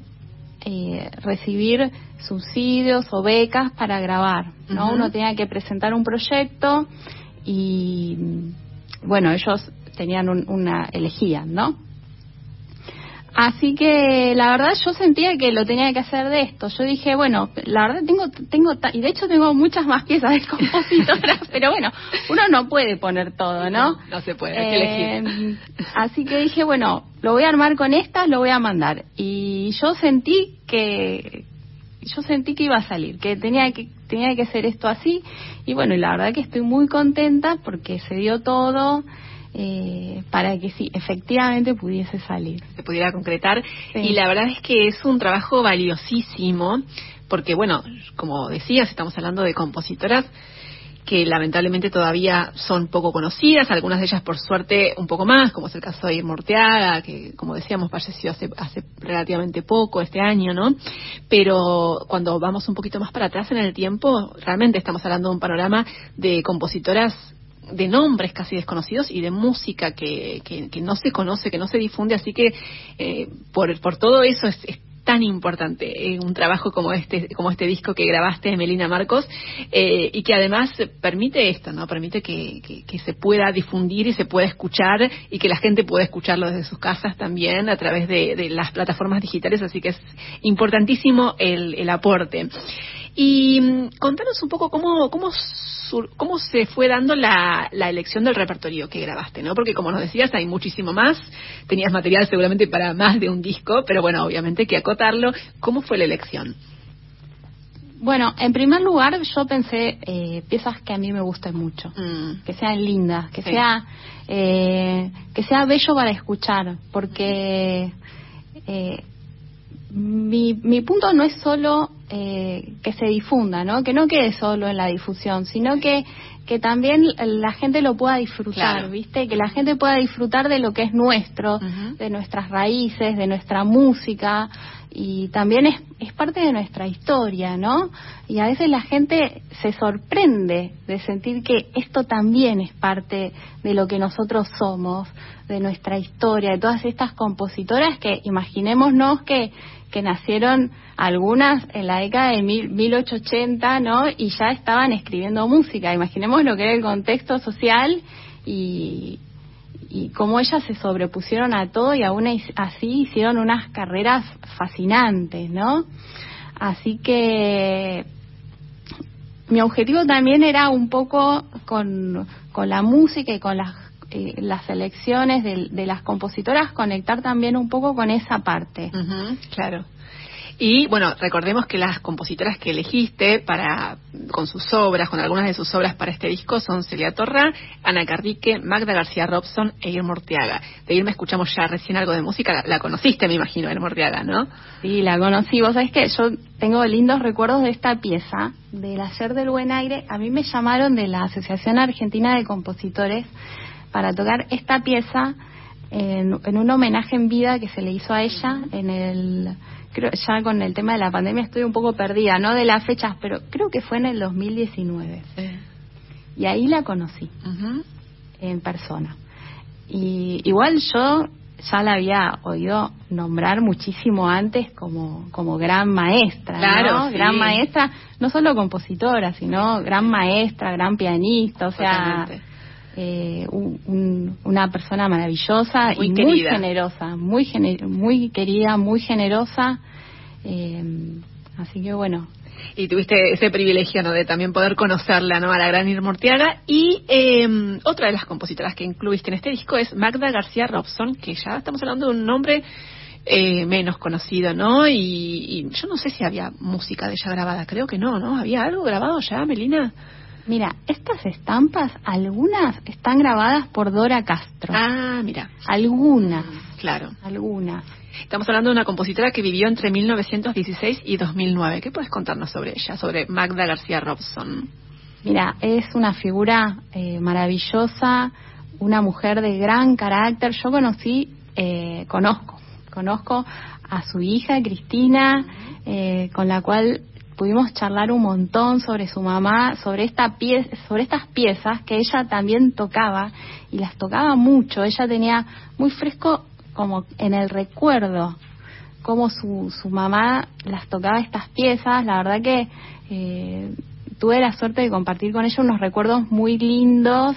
eh, recibir subsidios o becas para grabar, ¿no? Uno tenía que presentar un proyecto y, bueno, ellos tenían una, elegían, ¿no? Así que la verdad yo sentía que lo tenía que hacer de esto. Yo dije, bueno, la verdad tengo, tengo, y de hecho tengo muchas más piezas de compositoras, pero bueno, uno no puede poner todo, ¿no? No, se puede, hay que elegir. Eh, así que dije, bueno, lo voy a armar con estas, lo voy a mandar. Y yo sentí que, yo sentí que iba a salir, que tenía que, tenía que ser esto así. Y bueno, y la verdad que estoy muy contenta porque se dio todo eh, para que sí, efectivamente pudiese salir. Se pudiera concretar. Y la verdad es que es un trabajo valiosísimo, porque bueno, como decías, estamos hablando de compositoras que lamentablemente todavía son poco conocidas, algunas de ellas por suerte un poco más, como es el caso de Irma que como decíamos falleció hace, hace relativamente poco, este año, ¿no? Pero cuando vamos un poquito más para atrás en el tiempo, realmente estamos hablando de un panorama de compositoras de nombres casi desconocidos y de música que, que, no se conoce, que no se difunde, así que eh, por, por todo eso es, tan importante eh, un trabajo como este como este disco que grabaste Melina Marcos eh, y que además permite esto no permite que, que, se pueda difundir y se pueda escuchar y que la gente pueda escucharlo desde sus casas también a través de, de las plataformas digitales así que es importantísimo el, el aporte y mm, contanos un poco cómo, cómo, cómo se fue dando la, la, elección del repertorio que grabaste, ¿no? Porque como nos decías, hay muchísimo más, tenías material seguramente para más de un disco, pero bueno, obviamente hay que acotarlo. ¿Cómo fue la elección? Bueno, en primer lugar yo pensé eh, piezas que a mí me gusten mucho, mm. que sean lindas, que sea eh, que sea bello para escuchar, porque eh, mi, mi punto no es solo eh, que se difunda, ¿no? Que no quede solo en la difusión, sino que, que también la gente lo pueda disfrutar, ¿viste? Que la gente pueda disfrutar de lo que es nuestro, de nuestras raíces, de nuestra música, y también es, es parte de nuestra historia, ¿no? Y a veces la gente se sorprende de sentir que esto también es parte de lo que nosotros somos, de nuestra historia, de todas estas compositoras que imaginémonos que que nacieron algunas en la década de 1880, ¿no? Y ya estaban escribiendo música. Imaginemos lo que era el contexto social y, y cómo ellas se sobrepusieron a todo y aún así hicieron unas carreras fascinantes, ¿no? Así que mi objetivo también era un poco con, con la música y con las, eh, las elecciones de, de, las compositoras, conectar también un poco con esa parte. claro. Y bueno, recordemos que las compositoras que elegiste para con sus obras, con algunas de sus obras para este disco son Celia Torra, Ana Cardique, Magda García Robson e Irma Mortiaga. De Irma escuchamos ya recién algo de música, la, conociste me imagino, Irma Mortiaga, ¿no? Sí, la conocí. Vos sabés que yo tengo lindos recuerdos de esta pieza, del Ayer del Buen Aire. A mí me llamaron de la Asociación Argentina de Compositores para tocar esta pieza en, en un homenaje en vida que se le hizo a ella en el creo ya con el tema de la pandemia estoy un poco perdida, no de las fechas, pero creo que fue en el 2019. Y ahí la conocí. En persona. Y igual yo ya la había oído nombrar muchísimo antes como, como gran maestra, claro, Gran maestra, no solo compositora, sino gran maestra, gran pianista, o sea, eh, una persona maravillosa y muy generosa, muy, muy querida, muy generosa. Eh, así que bueno. Y tuviste ese privilegio ¿no? de también poder conocerla ¿no? a la gran Irma Y eh, otra de las compositoras que incluiste en este disco es Magda García Robson, que ya estamos hablando de un nombre eh, menos conocido, ¿no? Y, y, yo no sé si había música de ella grabada, creo que no, ¿no? ¿Había algo grabado ya, Melina? Mira, estas estampas, algunas están grabadas por Dora Castro. Ah, mira. Algunas. Claro. Algunas. Estamos hablando de una compositora que vivió entre 1916 y 2009. ¿Qué puedes contarnos sobre ella, sobre Magda García Robson? Mira, es una figura eh, maravillosa, una mujer de gran carácter. Yo conocí, eh, conozco, conozco a su hija Cristina, eh, con la cual pudimos charlar un montón sobre su mamá, sobre esta pie sobre estas piezas que ella también tocaba y las tocaba mucho. Ella tenía muy fresco como en el recuerdo cómo su, su mamá las tocaba estas piezas. La verdad que eh, tuve la suerte de compartir con ella unos recuerdos muy lindos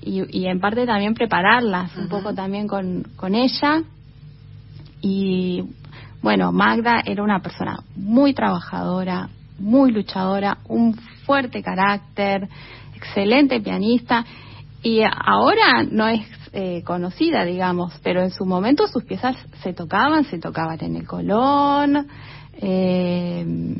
y, y en parte también prepararlas un poco también con, con ella. Y bueno, Magda era una persona muy trabajadora, muy luchadora, un fuerte carácter, excelente pianista y ahora no es eh, conocida, digamos, pero en su momento sus piezas se tocaban, se tocaban en el Colón eh,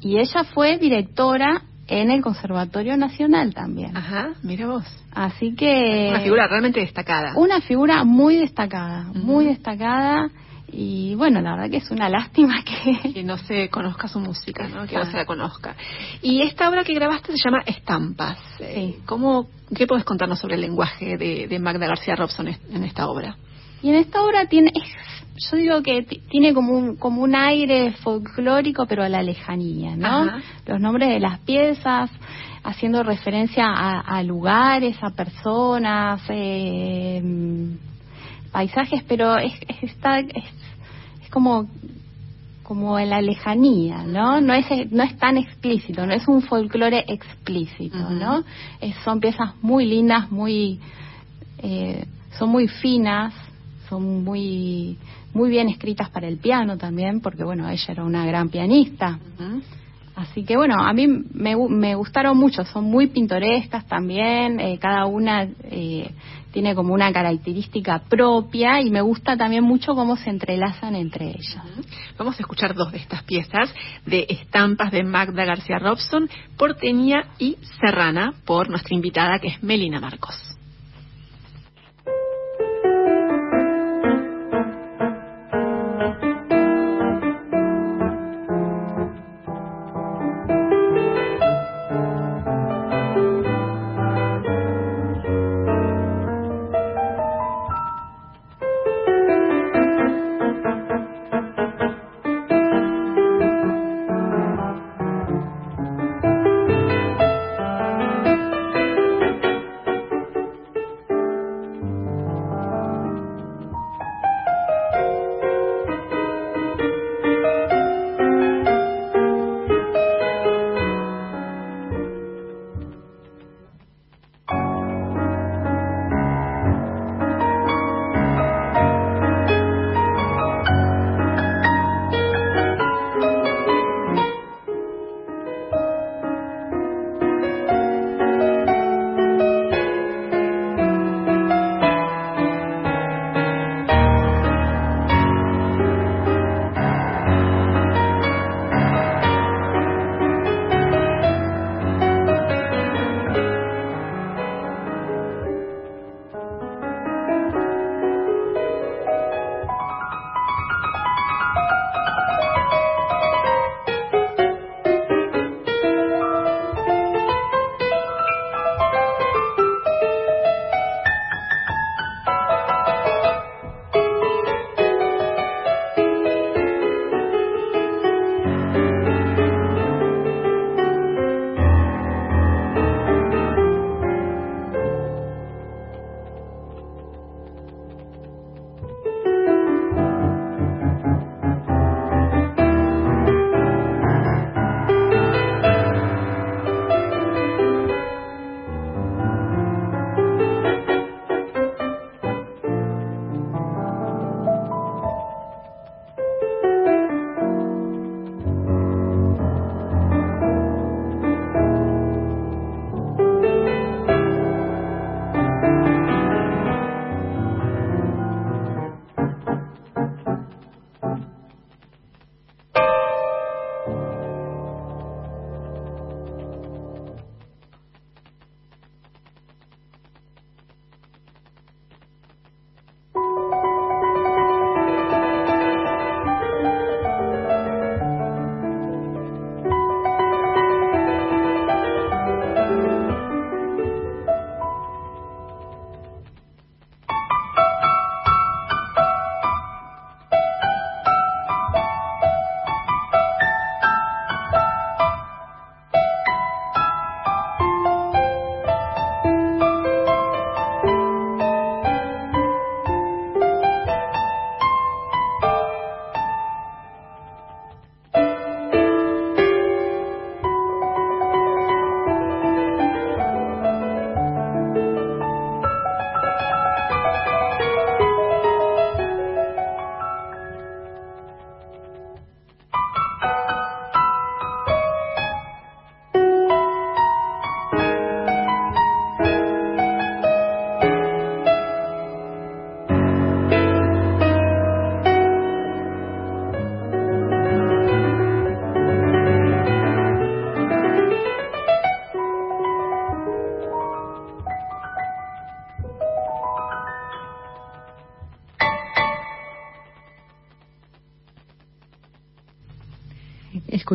y ella fue directora en el Conservatorio Nacional también. Ajá, mira vos. Así que... Una figura realmente destacada. Una figura muy destacada, muy destacada y bueno, la verdad que es una lástima que... Que no se conozca su música, ¿no? Que no se la conozca. Y esta obra que grabaste se llama Estampas. Sí. ¿Cómo, ¿Qué puedes contarnos sobre el lenguaje de, de Magda García Robson en esta obra? Y en esta obra tiene, yo digo que tiene como un, como un aire folclórico, pero a la lejanía, ¿no? Los nombres de las piezas, haciendo referencia a, lugares, a personas, eh, paisajes, pero es, está, es, como como en la lejanía, ¿no? No es no es tan explícito, no es un folclore explícito, ¿no? son piezas muy lindas, muy eh, son muy finas, son muy muy bien escritas para el piano también, porque bueno, ella era una gran pianista. Así que bueno, a mí me, gustaron mucho, son muy pintorescas también, eh, cada una eh, tiene como una característica propia y me gusta también mucho cómo se entrelazan entre ellas. Vamos a escuchar dos de estas piezas de estampas de Magda García Robson, Porteña y Serrana, por nuestra invitada que es Melina Marcos.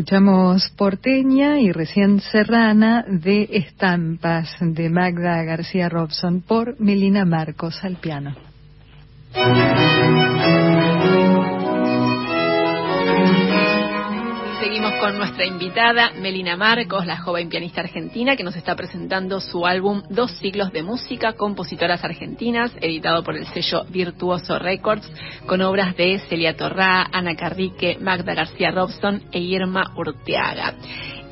Escuchamos Porteña y recién Serrana de Estampas de Magda García Robson por Melina Marcos al piano. Nuestra invitada Melina Marcos, la joven pianista argentina que nos está presentando su álbum Dos siglos de música, compositoras argentinas, editado por el sello Virtuoso Records, con obras de Celia Torrá, Ana Carrique, Magda García Robson e Irma Urteaga.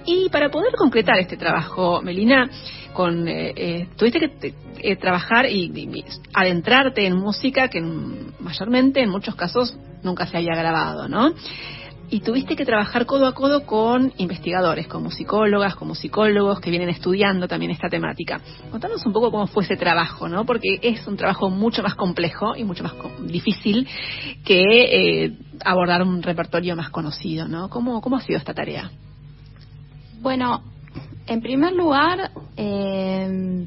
Y para poder concretar este trabajo, Melina, con, eh, eh, tuviste que eh, trabajar y, y, adentrarte en música que mayormente, en muchos casos, nunca se había grabado, ¿no? Y tuviste que trabajar codo a codo con investigadores, con musicólogas, con musicólogos que vienen estudiando también esta temática. Contanos un poco cómo fue ese trabajo, ¿no? Porque es un trabajo mucho más complejo y mucho más difícil que eh, abordar un repertorio más conocido, ¿no? ¿Cómo, ¿Cómo ha sido esta tarea? Bueno, en primer lugar, eh,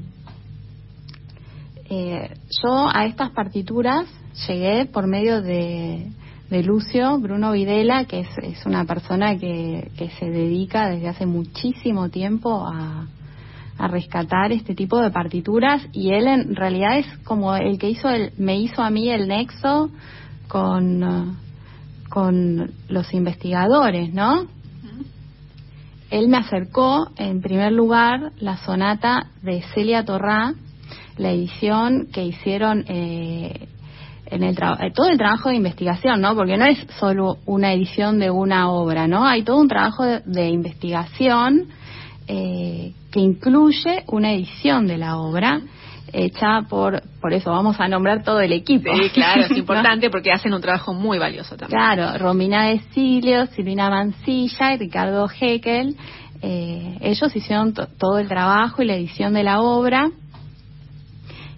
eh, yo a estas partituras llegué por medio de de Lucio, Bruno Videla, que es, una persona que, se dedica desde hace muchísimo tiempo a, rescatar este tipo de partituras y él en realidad es como el que hizo el, me hizo a mí el nexo con, con los investigadores, ¿no? Él me acercó en primer lugar la sonata de Celia Torrá, la edición que hicieron eh, en el eh, todo el trabajo de investigación, ¿no? Porque no es solo una edición de una obra, ¿no? Hay todo un trabajo de, investigación eh, que incluye una edición de la obra hecha por, por eso vamos a nombrar todo el equipo. Sí, claro, es importante porque hacen un trabajo muy valioso también. Claro, Romina de Silio, Silvina Mancilla y Ricardo Heckel, eh, ellos hicieron todo el trabajo y la edición de la obra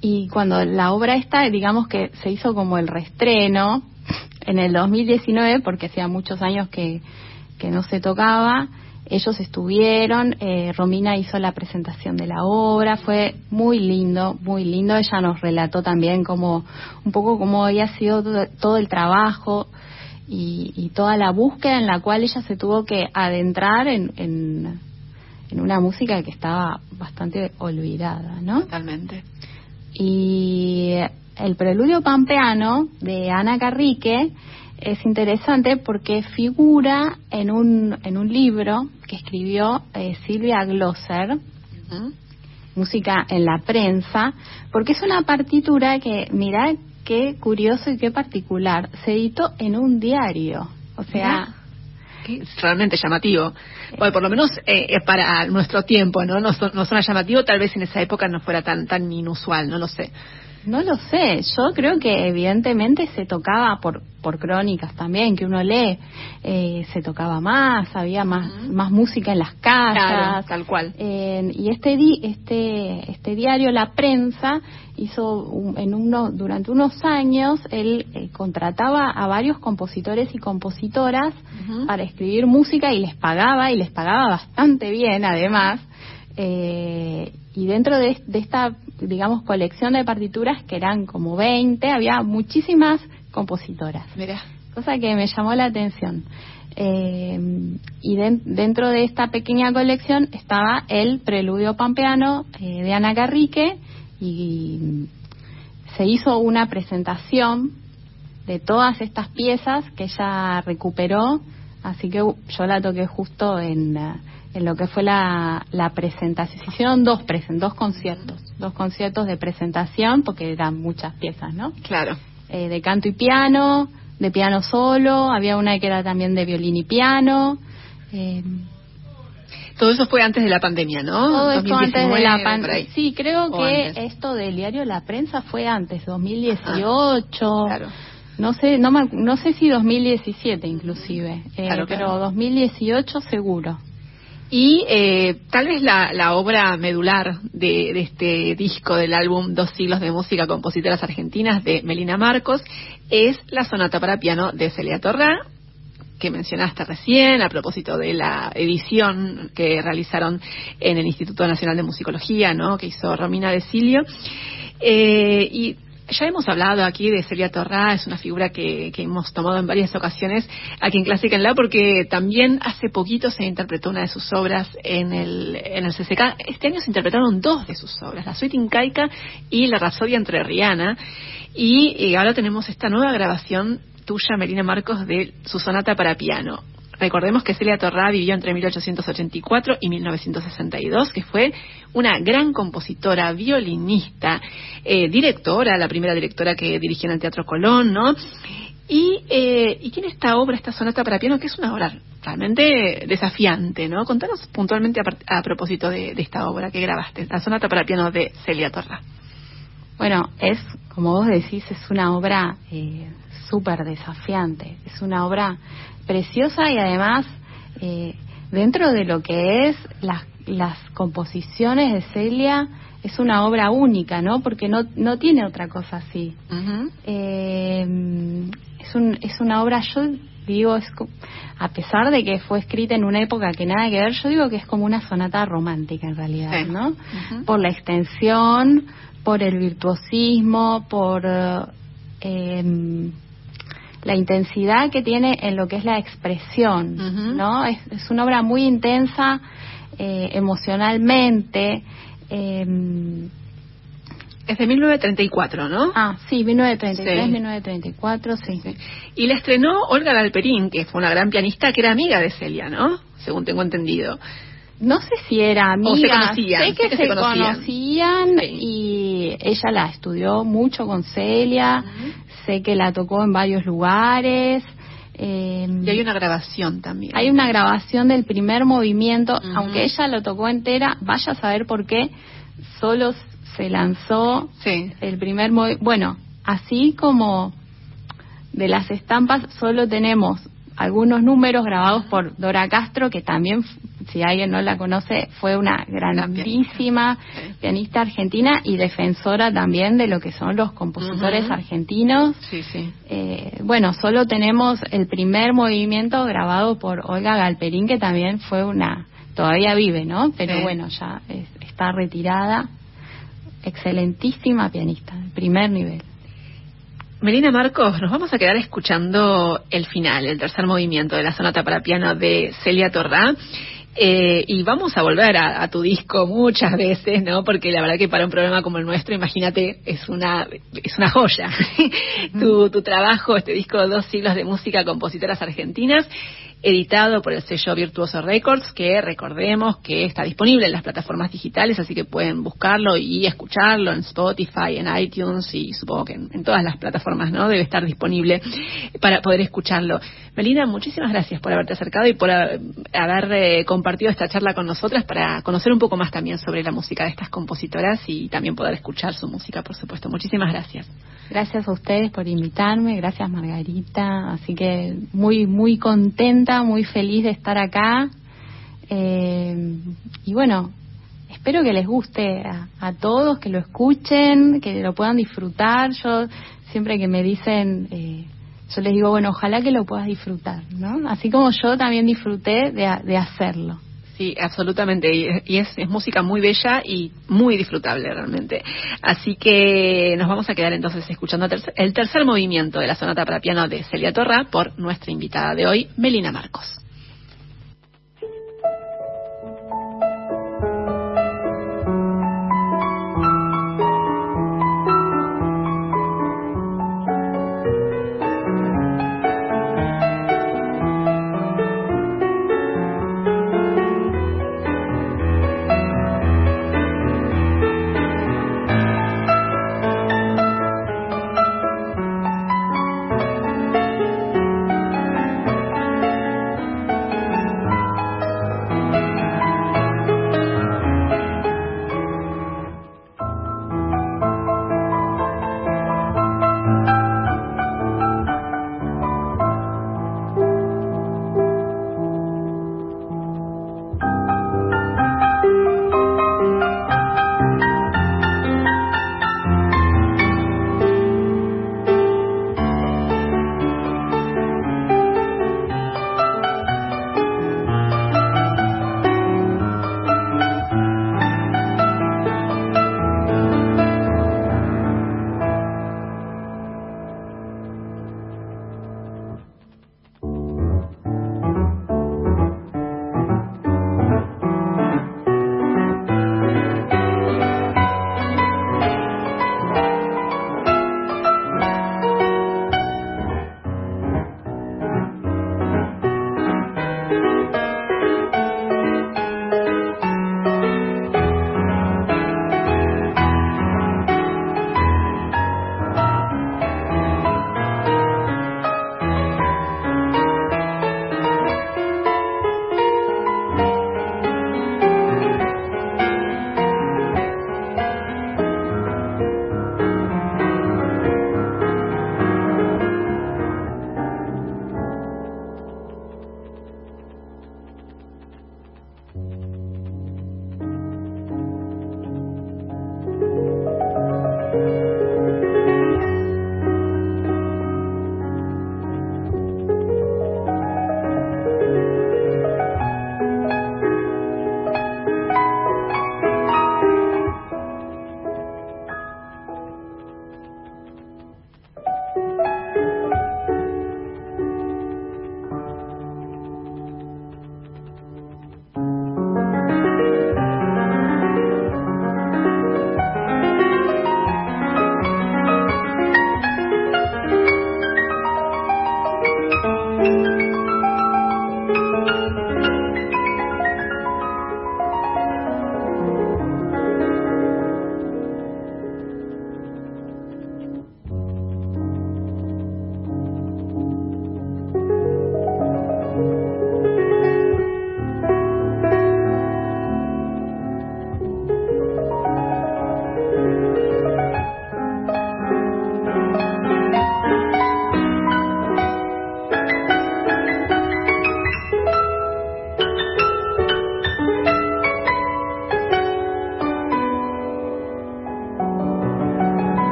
y cuando la obra está, digamos que se hizo como el restreno en el 2019, porque hacía muchos años que, no se tocaba, ellos estuvieron, eh, Romina hizo la presentación de la obra, fue muy lindo, muy lindo. Ella nos relató también como un poco cómo había sido todo, el trabajo y, y, toda la búsqueda en la cual ella se tuvo que adentrar en, en, en una música que estaba bastante olvidada, ¿no? Totalmente. Y el preludio pampeano de Ana Carrique es interesante porque figura en un, en un libro que escribió eh, Silvia Glosser, Música en la prensa, porque es una partitura que, mira qué curioso y qué particular, se editó en un diario. O sea, realmente llamativo. Bueno, por lo menos eh, para nuestro tiempo, ¿no? No, no suena llamativo, tal vez en esa época no fuera tan, tan inusual, no lo sé. No lo sé, yo creo que evidentemente se tocaba por, por crónicas también, que uno lee, eh, se tocaba más, había más, más música en las casas. tal cual. y este, di, este, este diario, La Prensa, hizo en uno, durante unos años, él eh, contrataba a varios compositores y compositoras para escribir música y les pagaba, y les pagaba bastante bien además. Eh, y dentro de, esta, digamos, colección de partituras, que eran como 20, había muchísimas compositoras. Mira. Cosa que me llamó la atención. Eh, y dentro de esta pequeña colección estaba el Preludio Pampeano eh, de Ana Carrique y se hizo una presentación de todas estas piezas que ella recuperó, así que yo la toqué justo en en lo que fue la, la presentación. Se hicieron dos, dos conciertos, dos conciertos de presentación, porque eran muchas piezas, ¿no? Claro. Eh, de canto y piano, de piano solo, había una que era también de violín y piano. Eh, todo eso fue antes de la pandemia, ¿no? Todo esto antes de la pandemia. Sí, creo que esto del diario La Prensa fue antes, 2018. claro. No sé, no, no sé si 2017 inclusive, eh, claro, pero 2018 seguro. Y eh, tal vez la, la obra medular de, este disco del álbum Dos siglos de música compositoras argentinas de Melina Marcos es la sonata para piano de Celia Torra, que mencionaste recién a propósito de la edición que realizaron en el Instituto Nacional de Musicología, ¿no? que hizo Romina de Silio. Eh, y ya hemos hablado aquí de Celia Torrá, es una figura que, hemos tomado en varias ocasiones aquí en Clásica en La, porque también hace poquito se interpretó una de sus obras en el, en CCK. Este año se interpretaron dos de sus obras, la Suite Incaica y la Rapsodia entre Rihanna. Y, ahora tenemos esta nueva grabación tuya, Melina Marcos, de su sonata para piano. Recordemos que Celia Torrá vivió entre 1884 y 1962, que fue una gran compositora, violinista, eh, directora, la primera directora que dirigió en el Teatro Colón, ¿no? Y, eh, y tiene esta obra, esta sonata para piano, que es una obra realmente desafiante, ¿no? Contanos puntualmente a, propósito de, esta obra que grabaste, la sonata para piano de Celia Torrá. Bueno, es, como vos decís, es una obra eh, súper desafiante, es una obra preciosa y además eh, dentro de lo que es las, las composiciones de Celia es una obra única, ¿no? Porque no, no tiene otra cosa así. eh, es, un, es una obra, yo digo, es, a pesar de que fue escrita en una época que nada que ver, yo digo que es como una sonata romántica en realidad, ¿no? Por la extensión, por el virtuosismo, por... Eh, la intensidad que tiene en lo que es la expresión, ¿no? Es, una obra muy intensa eh, emocionalmente. Eh, es de 1934, ¿no? Ah, sí, 1933, 1934, sí. sí. Y la estrenó Olga Galperín, que fue una gran pianista que era amiga de Celia, ¿no? Según tengo entendido. No sé si era amiga, se conocían, sé que, se, conocían, y ella la estudió mucho con Celia, sé que la tocó en varios lugares. Eh, y hay una grabación también. Hay una grabación del primer movimiento, aunque ella lo tocó entera, vaya a saber por qué solo se lanzó el primer movimiento. Bueno, así como de las estampas solo tenemos algunos números grabados por Dora Castro, que también, si alguien no la conoce, fue una grandísima pianista. argentina y defensora también de lo que son los compositores argentinos. Sí, sí. Eh, bueno, solo tenemos el primer movimiento grabado por Olga Galperín, que también fue una, todavía vive, ¿no? Pero bueno, ya está retirada. Excelentísima pianista, primer nivel. Melina Marcos, nos vamos a quedar escuchando el final, el tercer movimiento de la sonata para piano de Celia Torrá. Eh, y vamos a volver a, tu disco muchas veces, ¿no? Porque la verdad que para un programa como el nuestro, imagínate, es una es una joya. tu, tu trabajo, este disco Dos siglos de música, compositoras argentinas, editado por el sello Virtuoso Records, que recordemos que está disponible en las plataformas digitales, así que pueden buscarlo y escucharlo en Spotify, en iTunes y supongo que en, todas las plataformas, ¿no? Debe estar disponible para poder escucharlo. Melina, muchísimas gracias por haberte acercado y por haber eh, compartido esta charla con nosotras para conocer un poco más también sobre la música de estas compositoras y también poder escuchar su música, por supuesto. Muchísimas gracias. Gracias a ustedes por invitarme, gracias Margarita, así que muy, muy contenta, muy feliz de estar acá. Eh, y bueno, espero que les guste a, todos, que lo escuchen, que lo puedan disfrutar. Yo siempre que me dicen, eh, yo les digo, bueno, ojalá que lo puedas disfrutar, ¿no? Así como yo también disfruté de hacerlo. Sí, absolutamente. Y es, música muy bella y muy disfrutable realmente. Así que nos vamos a quedar entonces escuchando el tercer movimiento de la sonata para piano de Celia Torra por nuestra invitada de hoy, Melina Marcos.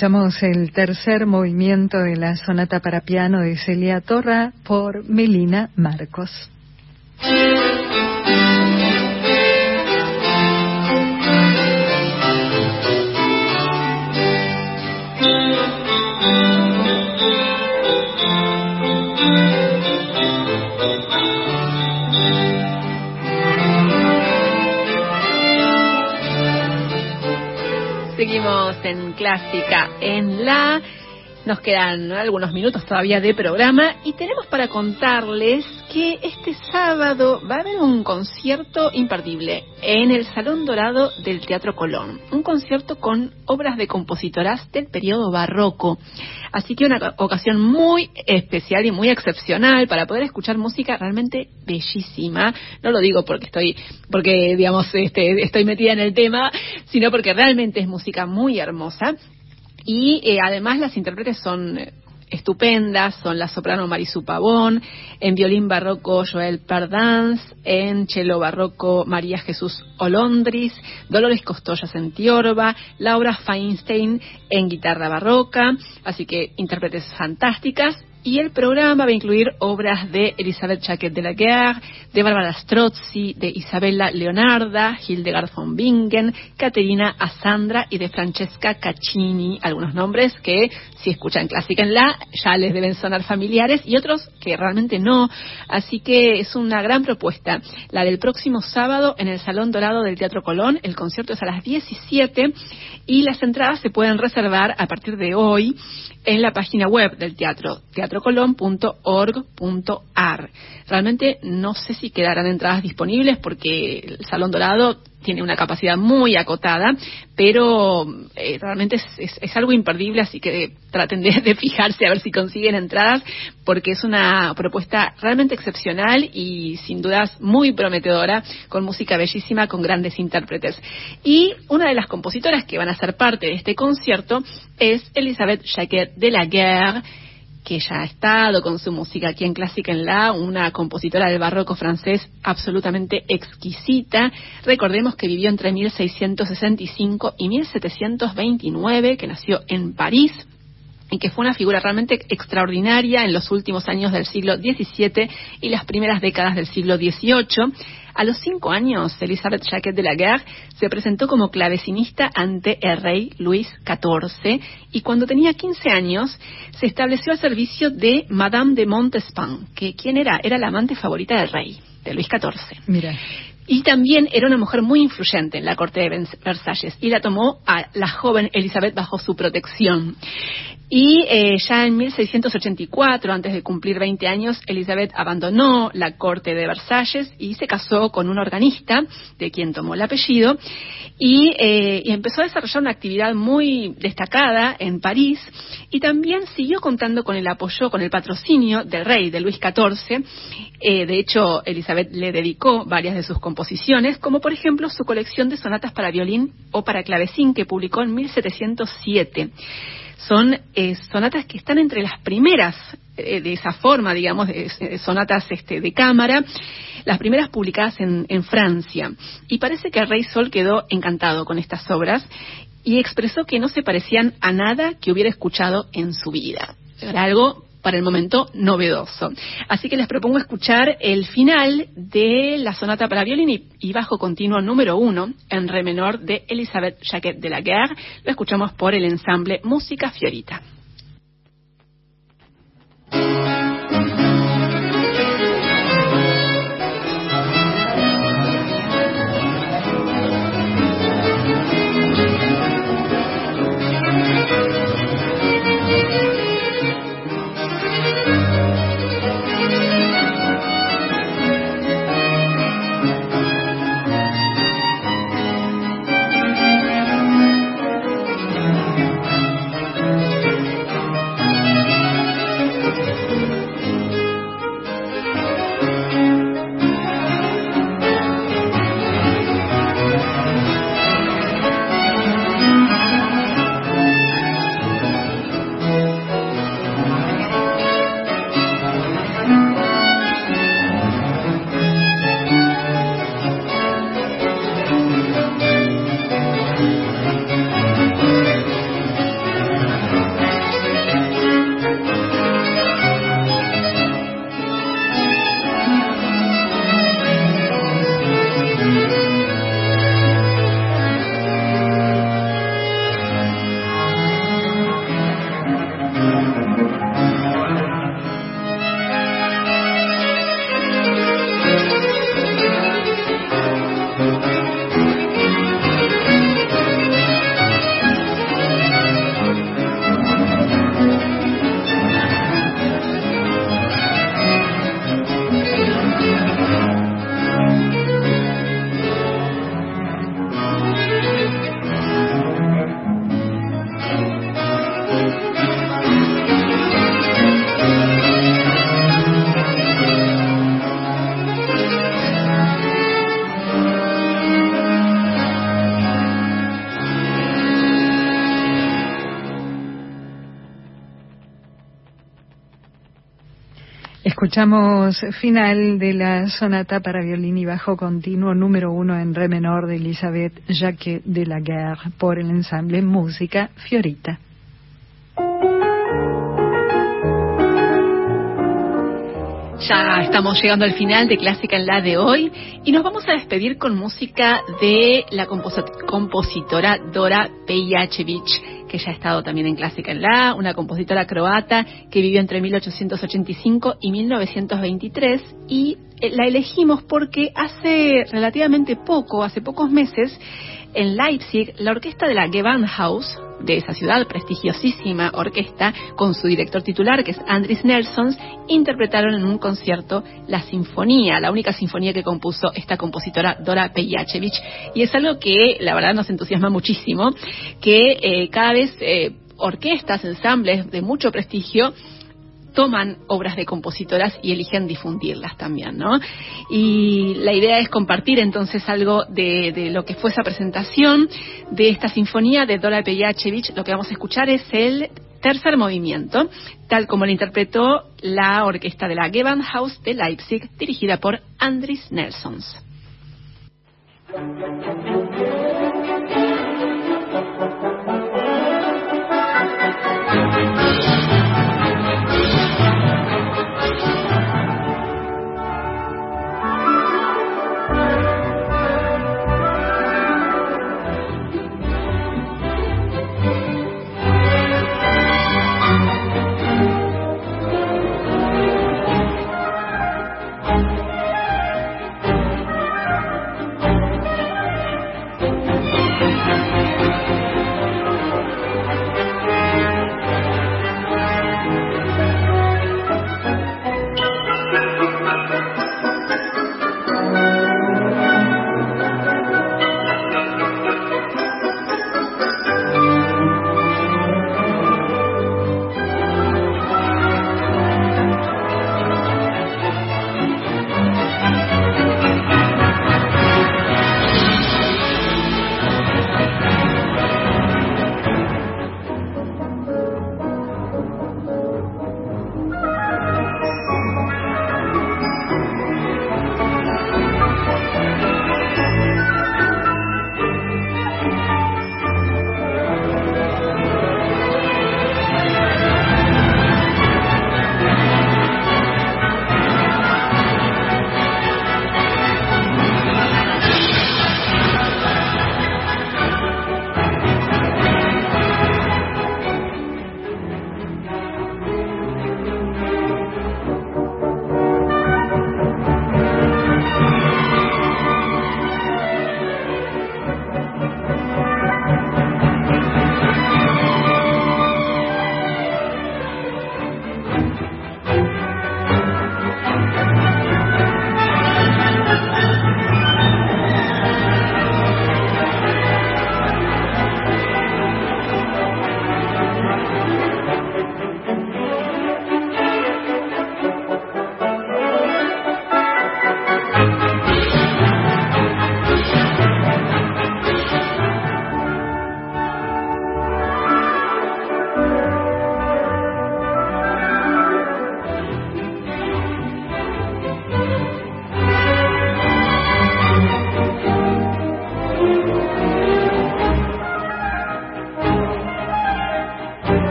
Escuchamos el tercer movimiento de la sonata para piano de Celia Torra por Melina Marcos. En Clásica en la. Nos quedan algunos minutos todavía de programa y tenemos para contarles que este sábado va a haber un concierto imperdible en el Salón Dorado del Teatro Colón. Un concierto con obras de compositoras del periodo barroco. Así que una ocasión muy especial y muy excepcional para poder escuchar música realmente bellísima. No lo digo porque estoy, porque digamos, este, estoy metida en el tema, sino porque realmente es música muy hermosa. Y eh, además las intérpretes son estupendas, son la soprano Marisu Pavón, en violín barroco Joel Pardans, en cello barroco María Jesús Olondris, Dolores Costollas en tiorba, Laura Feinstein en guitarra barroca, así que intérpretes fantásticas y el programa va a incluir obras de Elizabeth Chaquet de la Guerre, de Barbara Strozzi, de Isabella Leonarda, Hildegard von Bingen, Caterina Asandra y de Francesca Caccini. Algunos nombres que, si escuchan clásica en la, ya les deben sonar familiares y otros que realmente no. Así que es una gran propuesta. La del próximo sábado en el Salón Dorado del Teatro Colón. El concierto es a las 17 y las entradas se pueden reservar a partir de hoy en la página web del teatro, teatrocolón.org.ar. Realmente no sé si quedarán entradas disponibles porque el Salón Dorado tiene una capacidad muy acotada, pero eh, realmente es, algo imperdible, así que traten de, fijarse a ver si consiguen entradas, porque es una propuesta realmente excepcional y sin dudas muy prometedora, con música bellísima, con grandes intérpretes. Y una de las compositoras que van a ser parte de este concierto es Elizabeth Jacquet de la Guerre, que ya ha estado con su música aquí en Clásica en La, una compositora del barroco francés absolutamente exquisita. Recordemos que vivió entre 1665 y 1729, que nació en París y que fue una figura realmente extraordinaria en los últimos años del siglo XVII y las primeras décadas del siglo XVIII. A los cinco años, Elizabeth Jacquet de la Guerre se presentó como clavecinista ante el rey Luis XIV y cuando tenía 15 años se estableció al servicio de Madame de Montespan, que ¿quién era? Era la amante favorita del rey, de Luis XIV. Mira. Y también era una mujer muy influyente en la corte de Versalles y la tomó a la joven Elizabeth bajo su protección. Y eh, ya en 1684, antes de cumplir 20 años, Elizabeth abandonó la corte de Versalles y se casó con un organista, de quien tomó el apellido, y, eh, y, empezó a desarrollar una actividad muy destacada en París y también siguió contando con el apoyo, con el patrocinio del rey, de Luis XIV. Eh, de hecho, Elizabeth le dedicó varias de sus composiciones, como por ejemplo su colección de sonatas para violín o para clavecín que publicó en 1707 son eh, sonatas que están entre las primeras eh, de esa forma, digamos, de, sonatas este, de cámara, las primeras publicadas en, en Francia. Y parece que el Rey Sol quedó encantado con estas obras y expresó que no se parecían a nada que hubiera escuchado en su vida. Era algo para el momento novedoso. Así que les propongo escuchar el final de la sonata para violín y, bajo continuo número uno en re menor de Elizabeth Jacquet de la Guerre. Lo escuchamos por el ensamble Música Fiorita. Escuchamos final de la sonata para violín y bajo continuo número uno en re menor de Elisabeth Jacquet de la Guerre por el ensamble Música Fiorita. Ya estamos llegando al final de Clásica en la de hoy y nos vamos a despedir con música de la compositora Dora Pejacevic, que ya ha estado también en Clásica en la, una compositora croata que vivió entre 1885 y 1923 y eh, la elegimos porque hace relativamente poco, hace pocos meses, en Leipzig, la orquesta de la Gewandhaus, de esa ciudad, prestigiosísima orquesta, con su director titular, que es Andris Nelsons, interpretaron en un concierto la sinfonía, la única sinfonía que compuso esta compositora Dora Pejacevic. Y es algo que, la verdad, nos entusiasma muchísimo, que eh, cada vez eh, orquestas, ensambles de mucho prestigio, toman obras de compositoras y eligen difundirlas también, ¿no? Y la idea es compartir entonces algo de, lo que fue esa presentación de esta sinfonía de Dora Pejachevich. Lo que vamos a escuchar es el tercer movimiento, tal como lo interpretó la orquesta de la Gewandhaus de Leipzig, dirigida por Andris Nelsons.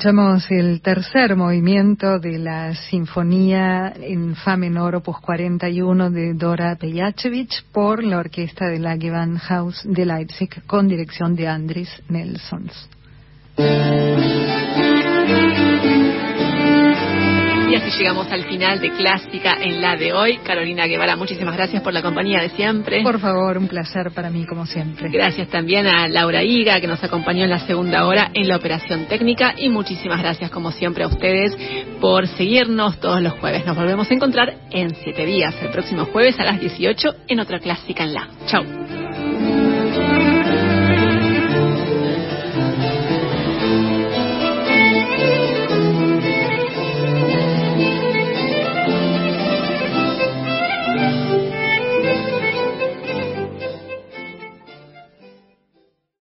Escuchamos el tercer movimiento de la Sinfonía en Fa menor opus 41 de Dora Pejachevich por la orquesta de la Gewandhaus de Leipzig con dirección de Andris Nelsons. Y así llegamos al final de Clásica en la de hoy. Carolina Guevara, muchísimas gracias por la compañía de siempre. Por favor, un placer para mí, como siempre. Gracias también a Laura Higa, que nos acompañó en la segunda hora en la operación técnica. Y muchísimas gracias, como siempre, a ustedes por seguirnos todos los jueves. Nos volvemos a encontrar en siete días, el próximo jueves a las 18 en otra Clásica en la. Chau.